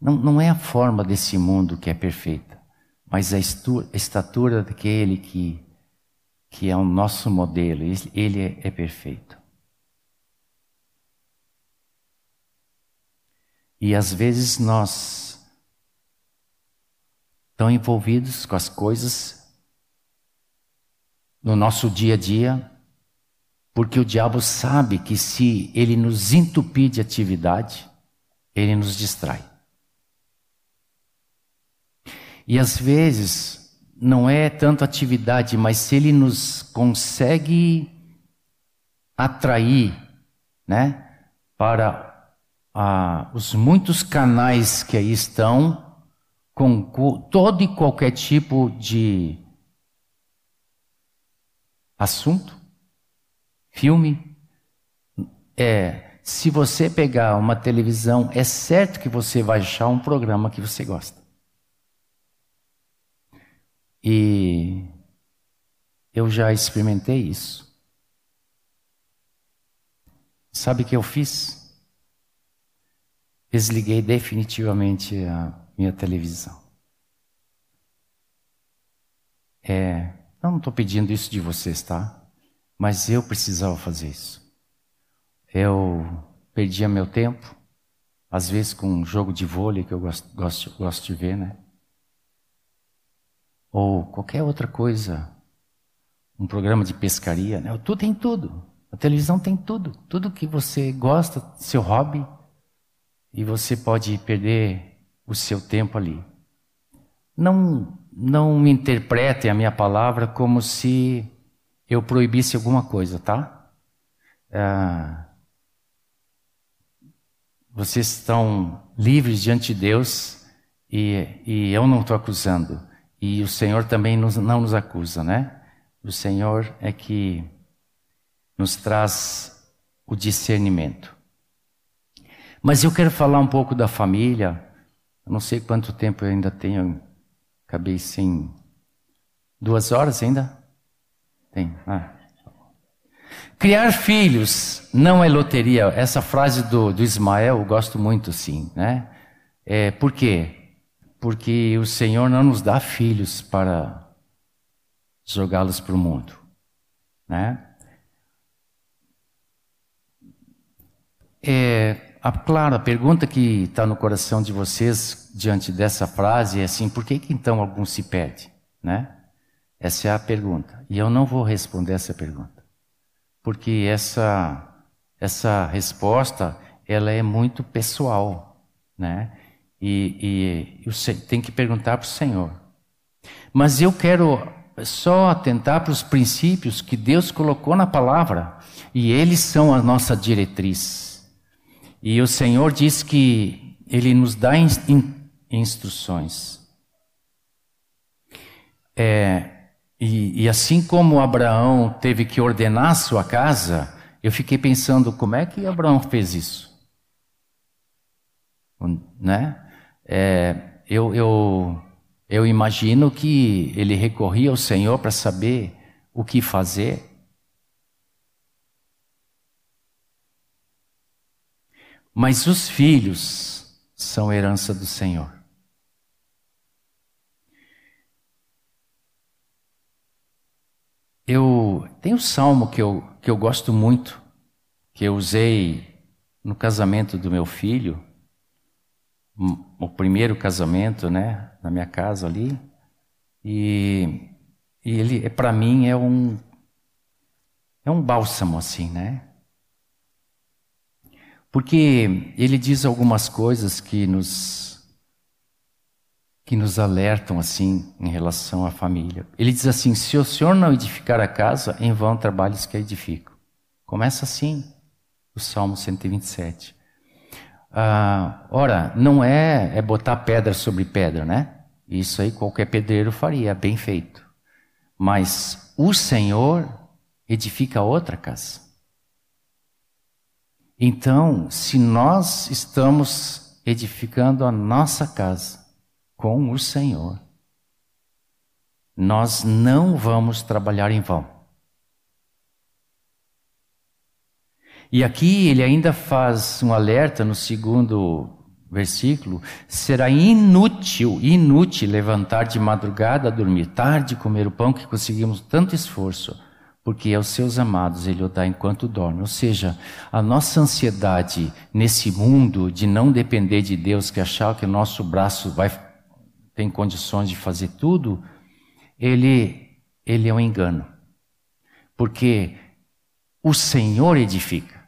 A: Não, não é a forma desse mundo que é perfeita, mas a estatura daquele que, que é o nosso modelo, ele é, é perfeito. E às vezes nós, tão envolvidos com as coisas no nosso dia a dia, porque o diabo sabe que se ele nos entupir de atividade, ele nos distrai. E às vezes não é tanto atividade, mas se ele nos consegue atrair, né, para ah, os muitos canais que aí estão, com todo e qualquer tipo de assunto, filme, é, se você pegar uma televisão, é certo que você vai achar um programa que você gosta. E eu já experimentei isso. Sabe o que eu fiz? Desliguei definitivamente a minha televisão. É, eu não estou pedindo isso de vocês, tá? Mas eu precisava fazer isso. Eu perdia meu tempo, às vezes com um jogo de vôlei que eu gosto, gosto, gosto de ver, né? Ou qualquer outra coisa, um programa de pescaria, né? tudo tem tudo. A televisão tem tudo, tudo que você gosta, seu hobby, e você pode perder o seu tempo ali. Não, não interpretem a minha palavra como se eu proibisse alguma coisa, tá? Ah, vocês estão livres diante de Deus e, e eu não estou acusando. E o Senhor também nos, não nos acusa, né? O Senhor é que nos traz o discernimento. Mas eu quero falar um pouco da família. Eu não sei quanto tempo eu ainda tenho. Acabei sem. Duas horas ainda? Tem. Ah. Criar filhos não é loteria. Essa frase do, do Ismael eu gosto muito, sim. Né? É, por quê? Porque o Senhor não nos dá filhos para jogá-los para o mundo, né? É, a, claro, a pergunta que está no coração de vocês diante dessa frase é assim: por que, que então alguns se perdem, né? Essa é a pergunta. E eu não vou responder essa pergunta, porque essa essa resposta ela é muito pessoal, né? E, e você tem que perguntar para o Senhor. Mas eu quero só atentar para os princípios que Deus colocou na palavra, e eles são a nossa diretriz. E o Senhor diz que Ele nos dá in, in, instruções. É, e, e, assim como Abraão teve que ordenar sua casa, eu fiquei pensando como é que Abraão fez isso, né? É, eu, eu, eu imagino que ele recorria ao Senhor para saber o que fazer. Mas os filhos são herança do Senhor. eu tem um salmo que eu, que eu gosto muito, que eu usei no casamento do meu filho, o primeiro casamento, né, na minha casa ali, e, e ele, para mim, é um é um bálsamo assim, né? Porque ele diz algumas coisas que nos que nos alertam assim em relação à família. Ele diz assim: se o Senhor não edificar a casa, em vão trabalhos que a edificam. Começa assim o Salmo 127. Ah, ora, não é, é botar pedra sobre pedra, né? Isso aí qualquer pedreiro faria, bem feito. Mas o Senhor edifica outra casa. Então, se nós estamos edificando a nossa casa, com o Senhor, nós não vamos trabalhar em vão. E aqui ele ainda faz um alerta no segundo versículo: será inútil, inútil levantar de madrugada, dormir tarde, comer o pão que conseguimos tanto esforço, porque aos seus amados ele o dá enquanto dorme. Ou seja, a nossa ansiedade nesse mundo de não depender de Deus, que achar que o nosso braço vai tem condições de fazer tudo, ele, ele é um engano. Porque o Senhor edifica.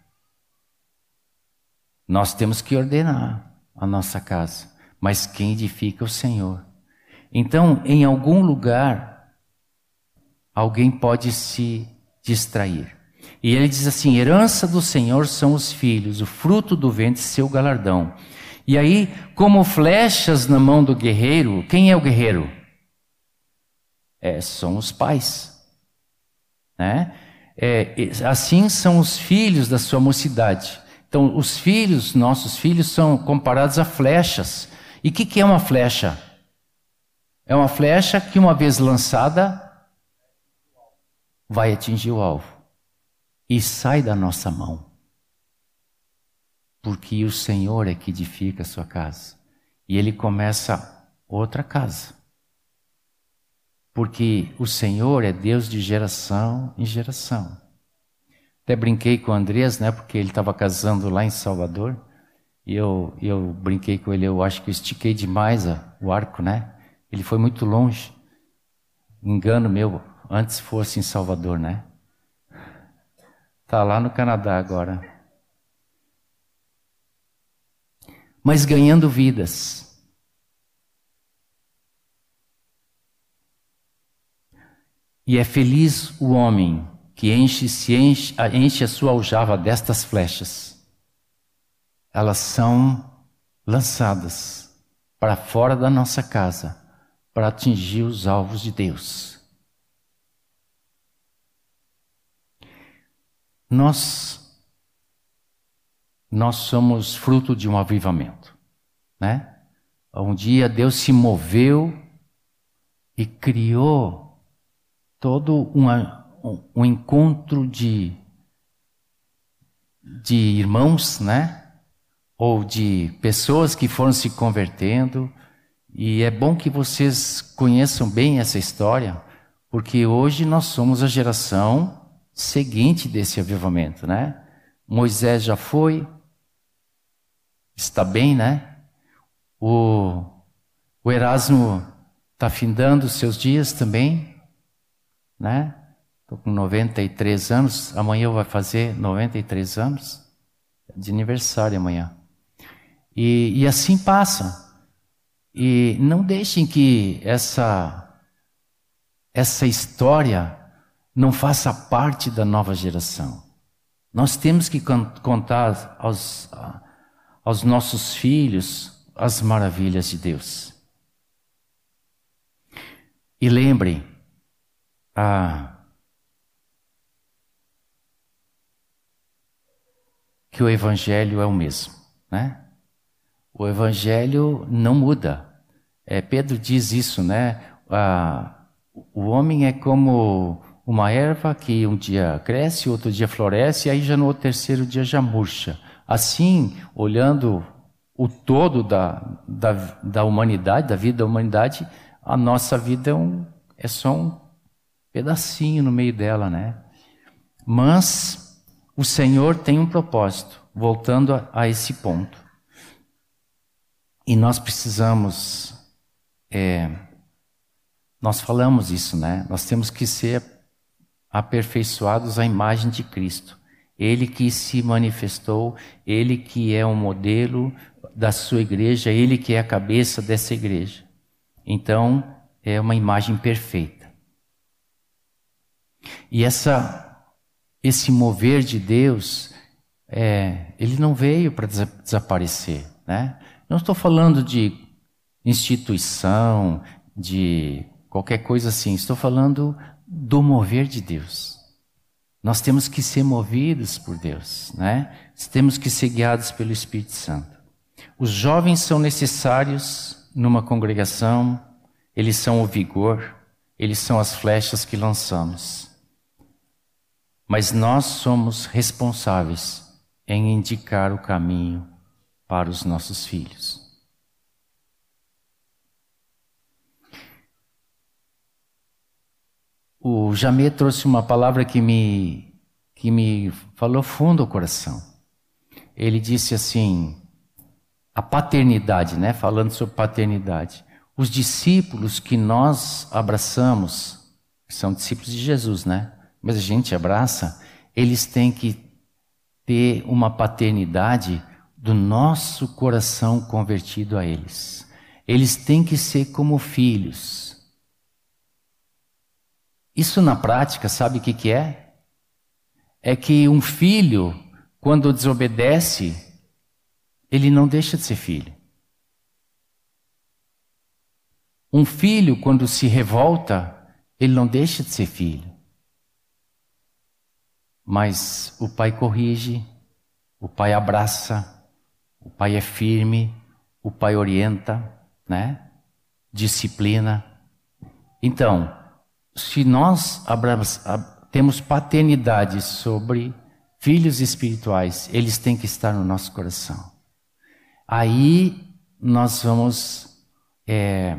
A: Nós temos que ordenar a nossa casa, mas quem edifica é o Senhor. Então, em algum lugar, alguém pode se distrair. E ele diz assim: herança do Senhor são os filhos, o fruto do ventre, seu galardão. E aí, como flechas na mão do guerreiro, quem é o guerreiro? É, são os pais. Né? É, assim são os filhos da sua mocidade. Então, os filhos, nossos filhos, são comparados a flechas. E o que, que é uma flecha? É uma flecha que, uma vez lançada, vai atingir o alvo e sai da nossa mão porque o Senhor é que edifica a sua casa. E ele começa outra casa. Porque o Senhor é Deus de geração em geração. Até brinquei com o Andrés, né, porque ele estava casando lá em Salvador. E eu, eu brinquei com ele, eu acho que eu estiquei demais o arco, né? Ele foi muito longe. Engano meu, antes fosse em Salvador, né? Tá lá no Canadá agora. mas ganhando vidas. E é feliz o homem que enche, se enche, enche a sua aljava destas flechas. Elas são lançadas para fora da nossa casa para atingir os alvos de Deus. Nós nós somos fruto de um avivamento, né? Um dia Deus se moveu e criou todo uma, um, encontro de, de irmãos, né? Ou de pessoas que foram se convertendo. E é bom que vocês conheçam bem essa história, porque hoje nós somos a geração seguinte desse avivamento, né? Moisés já foi, está bem, né? O, o Erasmo está findando seus dias também, né? Estou com 93 anos, amanhã vai fazer 93 anos, de aniversário amanhã. E, e assim passa. E não deixem que essa, essa história não faça parte da nova geração. Nós temos que contar aos, aos nossos filhos as maravilhas de Deus. E lembrem, ah, que o Evangelho é o mesmo, né? O Evangelho não muda. É, Pedro diz isso, né? Ah, o homem é como uma erva que um dia cresce, outro dia floresce, e aí já no terceiro dia já murcha. Assim, olhando o todo da, da, da humanidade, da vida da humanidade, a nossa vida é, um, é só um, pedacinho no meio dela, né? Mas o Senhor tem um propósito, voltando a, a esse ponto. E nós precisamos, é, nós falamos isso, né? Nós temos que ser aperfeiçoados à imagem de Cristo. Ele que se manifestou, ele que é o modelo da sua igreja, ele que é a cabeça dessa igreja. Então, é uma imagem perfeita. E essa esse mover de Deus, é, ele não veio para desaparecer, né? Não estou falando de instituição, de qualquer coisa assim. Estou falando do mover de Deus. Nós temos que ser movidos por Deus, né? Temos que ser guiados pelo Espírito Santo. Os jovens são necessários numa congregação, eles são o vigor, eles são as flechas que lançamos. Mas nós somos responsáveis em indicar o caminho para os nossos filhos. O Jamê trouxe uma palavra que me, que me falou fundo ao coração. Ele disse assim: a paternidade, né? Falando sobre paternidade. Os discípulos que nós abraçamos, são discípulos de Jesus, né? Mas a gente abraça, eles têm que ter uma paternidade do nosso coração convertido a eles. Eles têm que ser como filhos. Isso na prática, sabe o que, que é? É que um filho, quando desobedece, ele não deixa de ser filho. Um filho, quando se revolta, ele não deixa de ser filho. Mas o pai corrige, o pai abraça, o pai é firme, o pai orienta, né? Disciplina. Então, se nós temos paternidade sobre filhos espirituais, eles têm que estar no nosso coração. Aí nós vamos é,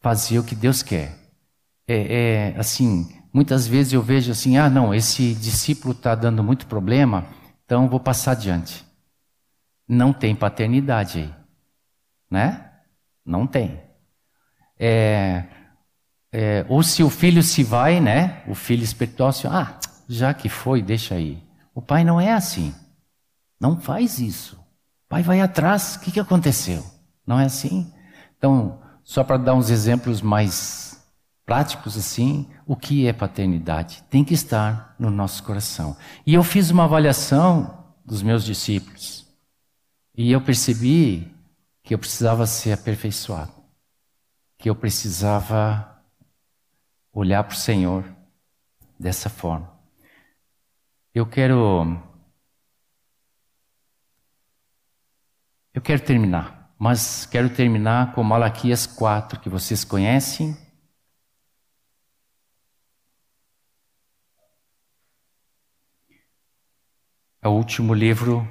A: fazer o que Deus quer. É, é, assim, muitas vezes eu vejo assim, ah, não, esse discípulo está dando muito problema, então vou passar adiante. Não tem paternidade aí, né? Não tem. É, é, ou se o filho se vai, né? O filho espiritual, assim, ah, já que foi, deixa aí. O pai não é assim. Não faz isso. O pai vai atrás, o que, que aconteceu? Não é assim? Então, só para dar uns exemplos mais práticos assim, o que é paternidade? Tem que estar no nosso coração. E eu fiz uma avaliação dos meus discípulos. E eu percebi que eu precisava ser aperfeiçoado. Que eu precisava olhar para o Senhor dessa forma. Eu quero Eu quero terminar, mas quero terminar com Malaquias 4, que vocês conhecem. É o último livro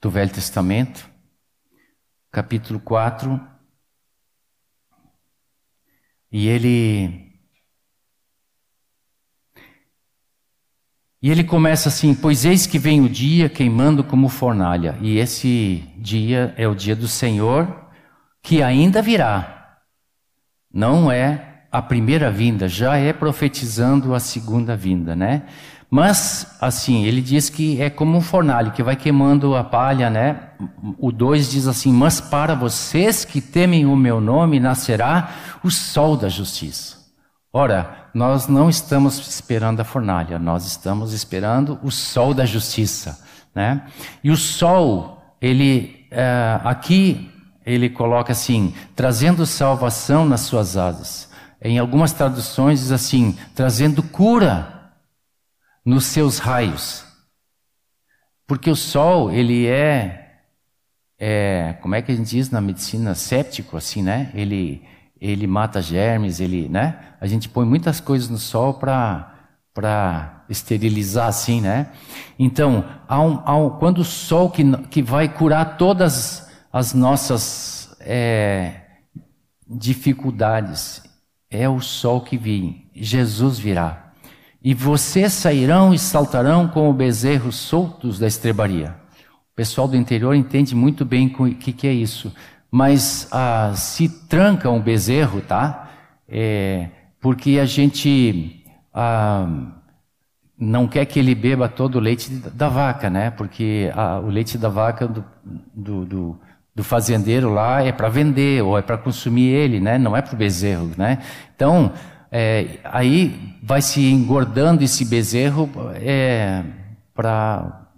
A: do Velho Testamento, capítulo 4. E ele E ele começa assim: Pois eis que vem o dia queimando como fornalha, e esse dia é o dia do Senhor que ainda virá. Não é a primeira vinda, já é profetizando a segunda vinda, né? Mas, assim, ele diz que é como um fornalho que vai queimando a palha, né? O 2 diz assim: Mas para vocês que temem o meu nome nascerá o sol da justiça. Ora, nós não estamos esperando a fornalha, nós estamos esperando o sol da justiça, né? E o sol, ele é, aqui ele coloca assim, trazendo salvação nas suas asas. Em algumas traduções diz assim, trazendo cura nos seus raios. Porque o sol, ele é, é como é que a gente diz na medicina, séptico, assim, né? Ele ele mata germes, ele, né? A gente põe muitas coisas no sol para esterilizar assim, né? Então, há um, há um, quando o sol que, que vai curar todas as nossas é, dificuldades, é o sol que vem, Jesus virá. E vocês sairão e saltarão como bezerros soltos da estrebaria. O pessoal do interior entende muito bem o que, que é isso. Mas ah, se tranca um bezerro, tá? É, porque a gente ah, não quer que ele beba todo o leite da vaca, né? Porque ah, o leite da vaca do, do, do do fazendeiro lá é para vender ou é para consumir ele, né? Não é para o bezerro, né? Então é, aí vai se engordando esse bezerro é, para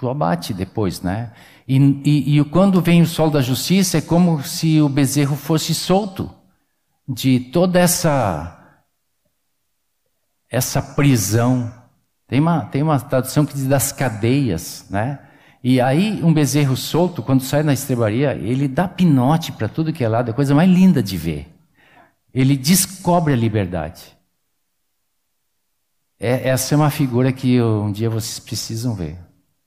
A: o abate depois, né? E, e, e quando vem o sol da justiça é como se o bezerro fosse solto de toda essa essa prisão. Tem uma, tem uma tradução que diz das cadeias, né? E aí, um bezerro solto, quando sai na estrebaria, ele dá pinote para tudo que é lado, é a coisa mais linda de ver. Ele descobre a liberdade. É, essa é uma figura que um dia vocês precisam ver.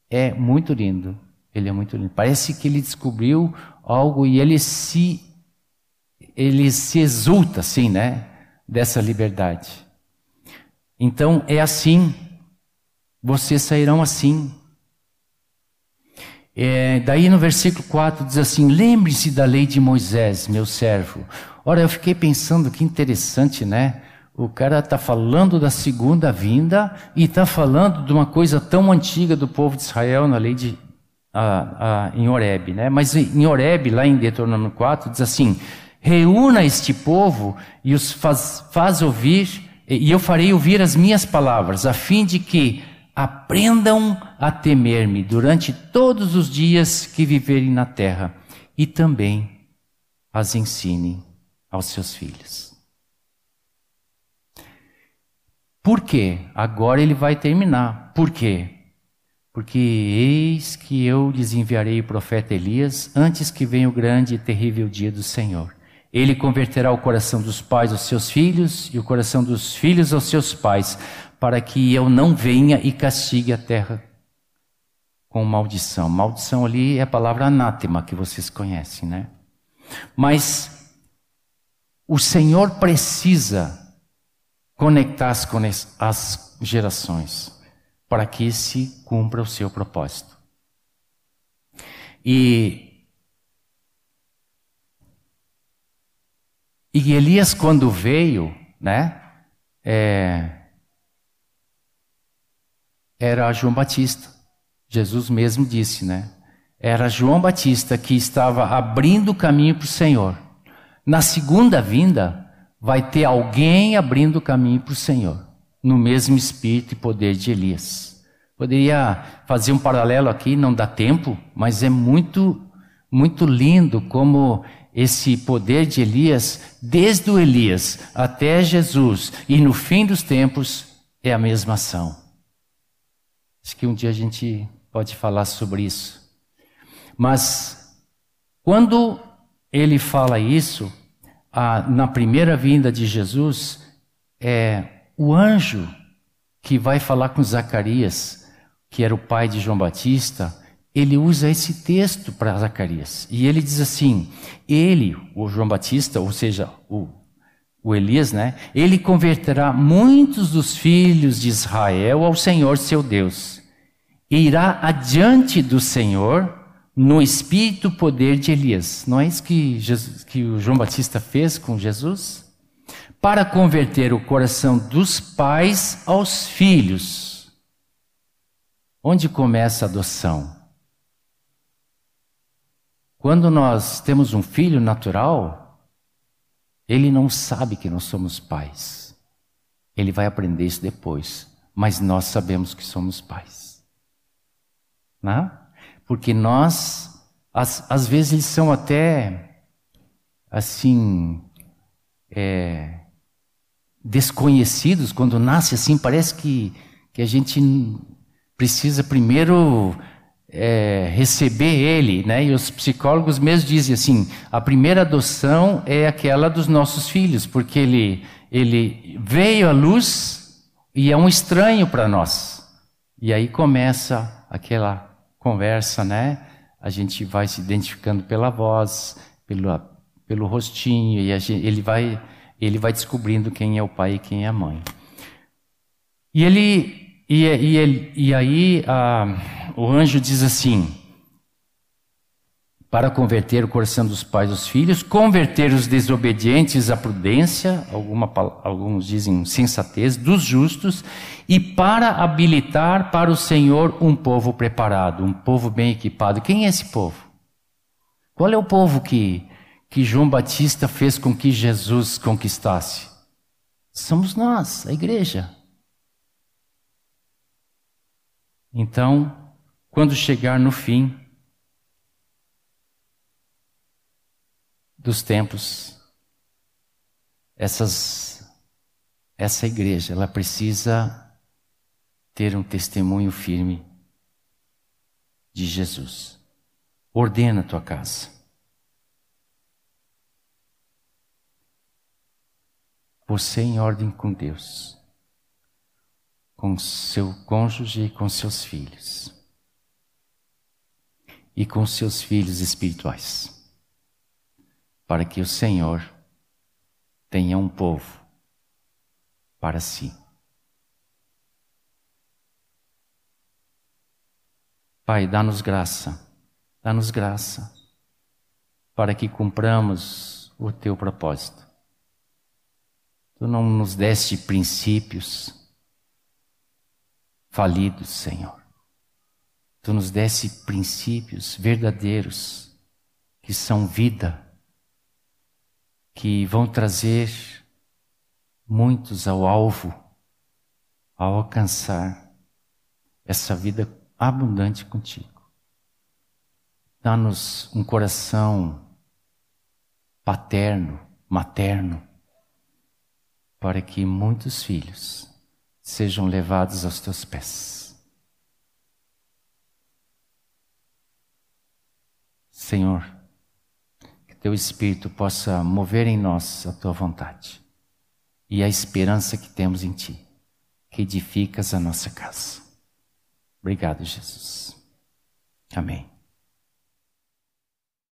A: É muito lindo. Ele é muito lindo. Parece que ele descobriu algo e ele se ele se exulta assim, né, dessa liberdade. Então é assim. Vocês sairão assim. É, daí no versículo 4 diz assim: Lembre-se da lei de Moisés, meu servo. Ora, eu fiquei pensando que interessante, né? O cara está falando da segunda vinda e está falando de uma coisa tão antiga do povo de Israel na lei de a, a, em Horeb, né? Mas em Horeb, lá em Deuteronômio 4, diz assim: Reúna este povo e os faz, faz ouvir, e eu farei ouvir as minhas palavras, a fim de que aprendam a temer-me durante todos os dias que viverem na terra e também as ensinem aos seus filhos. Por quê? Agora ele vai terminar. Por quê? Porque eis que eu lhes enviarei o profeta Elias antes que venha o grande e terrível dia do Senhor. Ele converterá o coração dos pais aos seus filhos e o coração dos filhos aos seus pais, para que eu não venha e castigue a terra com maldição. Maldição ali é a palavra anátema que vocês conhecem, né? Mas o Senhor precisa conectar com as gerações para que se cumpra o seu propósito. E e Elias quando veio, né? É, era João Batista. Jesus mesmo disse, né? Era João Batista que estava abrindo o caminho para o Senhor. Na segunda vinda, vai ter alguém abrindo o caminho para o Senhor, no mesmo espírito e poder de Elias. Poderia fazer um paralelo aqui, não dá tempo, mas é muito, muito lindo como esse poder de Elias, desde o Elias até Jesus e no fim dos tempos, é a mesma ação. Acho que um dia a gente pode falar sobre isso. Mas quando ele fala isso, na primeira vinda de Jesus, é o anjo que vai falar com Zacarias, que era o pai de João Batista, ele usa esse texto para Zacarias. E ele diz assim: ele, o João Batista, ou seja, o, o Elias, né? Ele converterá muitos dos filhos de Israel ao Senhor seu Deus irá adiante do Senhor no espírito poder de Elias. Não é isso que, Jesus, que o João Batista fez com Jesus? Para converter o coração dos pais aos filhos. Onde começa a adoção? Quando nós temos um filho natural, ele não sabe que nós somos pais. Ele vai aprender isso depois. Mas nós sabemos que somos pais. Né? Porque nós, às, às vezes, eles são até assim. É, desconhecidos, quando nasce assim, parece que, que a gente precisa primeiro é, receber ele, né? E os psicólogos mesmo dizem assim: a primeira adoção é aquela dos nossos filhos, porque ele, ele veio à luz e é um estranho para nós. E aí começa aquela conversa, né? A gente vai se identificando pela voz, pelo, pelo rostinho, e gente, ele vai ele vai descobrindo quem é o pai e quem é a mãe. E ele e, e, ele, e aí o anjo diz assim: para converter o coração dos pais dos filhos, converter os desobedientes à prudência, alguma, alguns dizem sensatez, dos justos, e para habilitar para o Senhor um povo preparado, um povo bem equipado. Quem é esse povo? Qual é o povo que, que João Batista fez com que Jesus conquistasse? Somos nós, a igreja. Então, quando chegar no fim, dos tempos, essas, essa igreja, ela precisa ter um testemunho firme de Jesus. Ordena a tua casa. Você em ordem com Deus, com seu cônjuge e com seus filhos, e com seus filhos espirituais para que o Senhor tenha um povo para si. Pai, dá-nos graça, dá-nos graça, para que cumpramos o teu propósito. Tu não nos deste princípios falidos, Senhor. Tu nos deste princípios verdadeiros, que são vida que vão trazer muitos ao alvo, ao alcançar essa vida abundante contigo. Dá-nos um coração paterno, materno, para que muitos filhos sejam levados aos teus pés. Senhor, teu Espírito possa mover em nós a tua vontade e a esperança que temos em ti, que edificas a nossa casa. Obrigado, Jesus. Amém.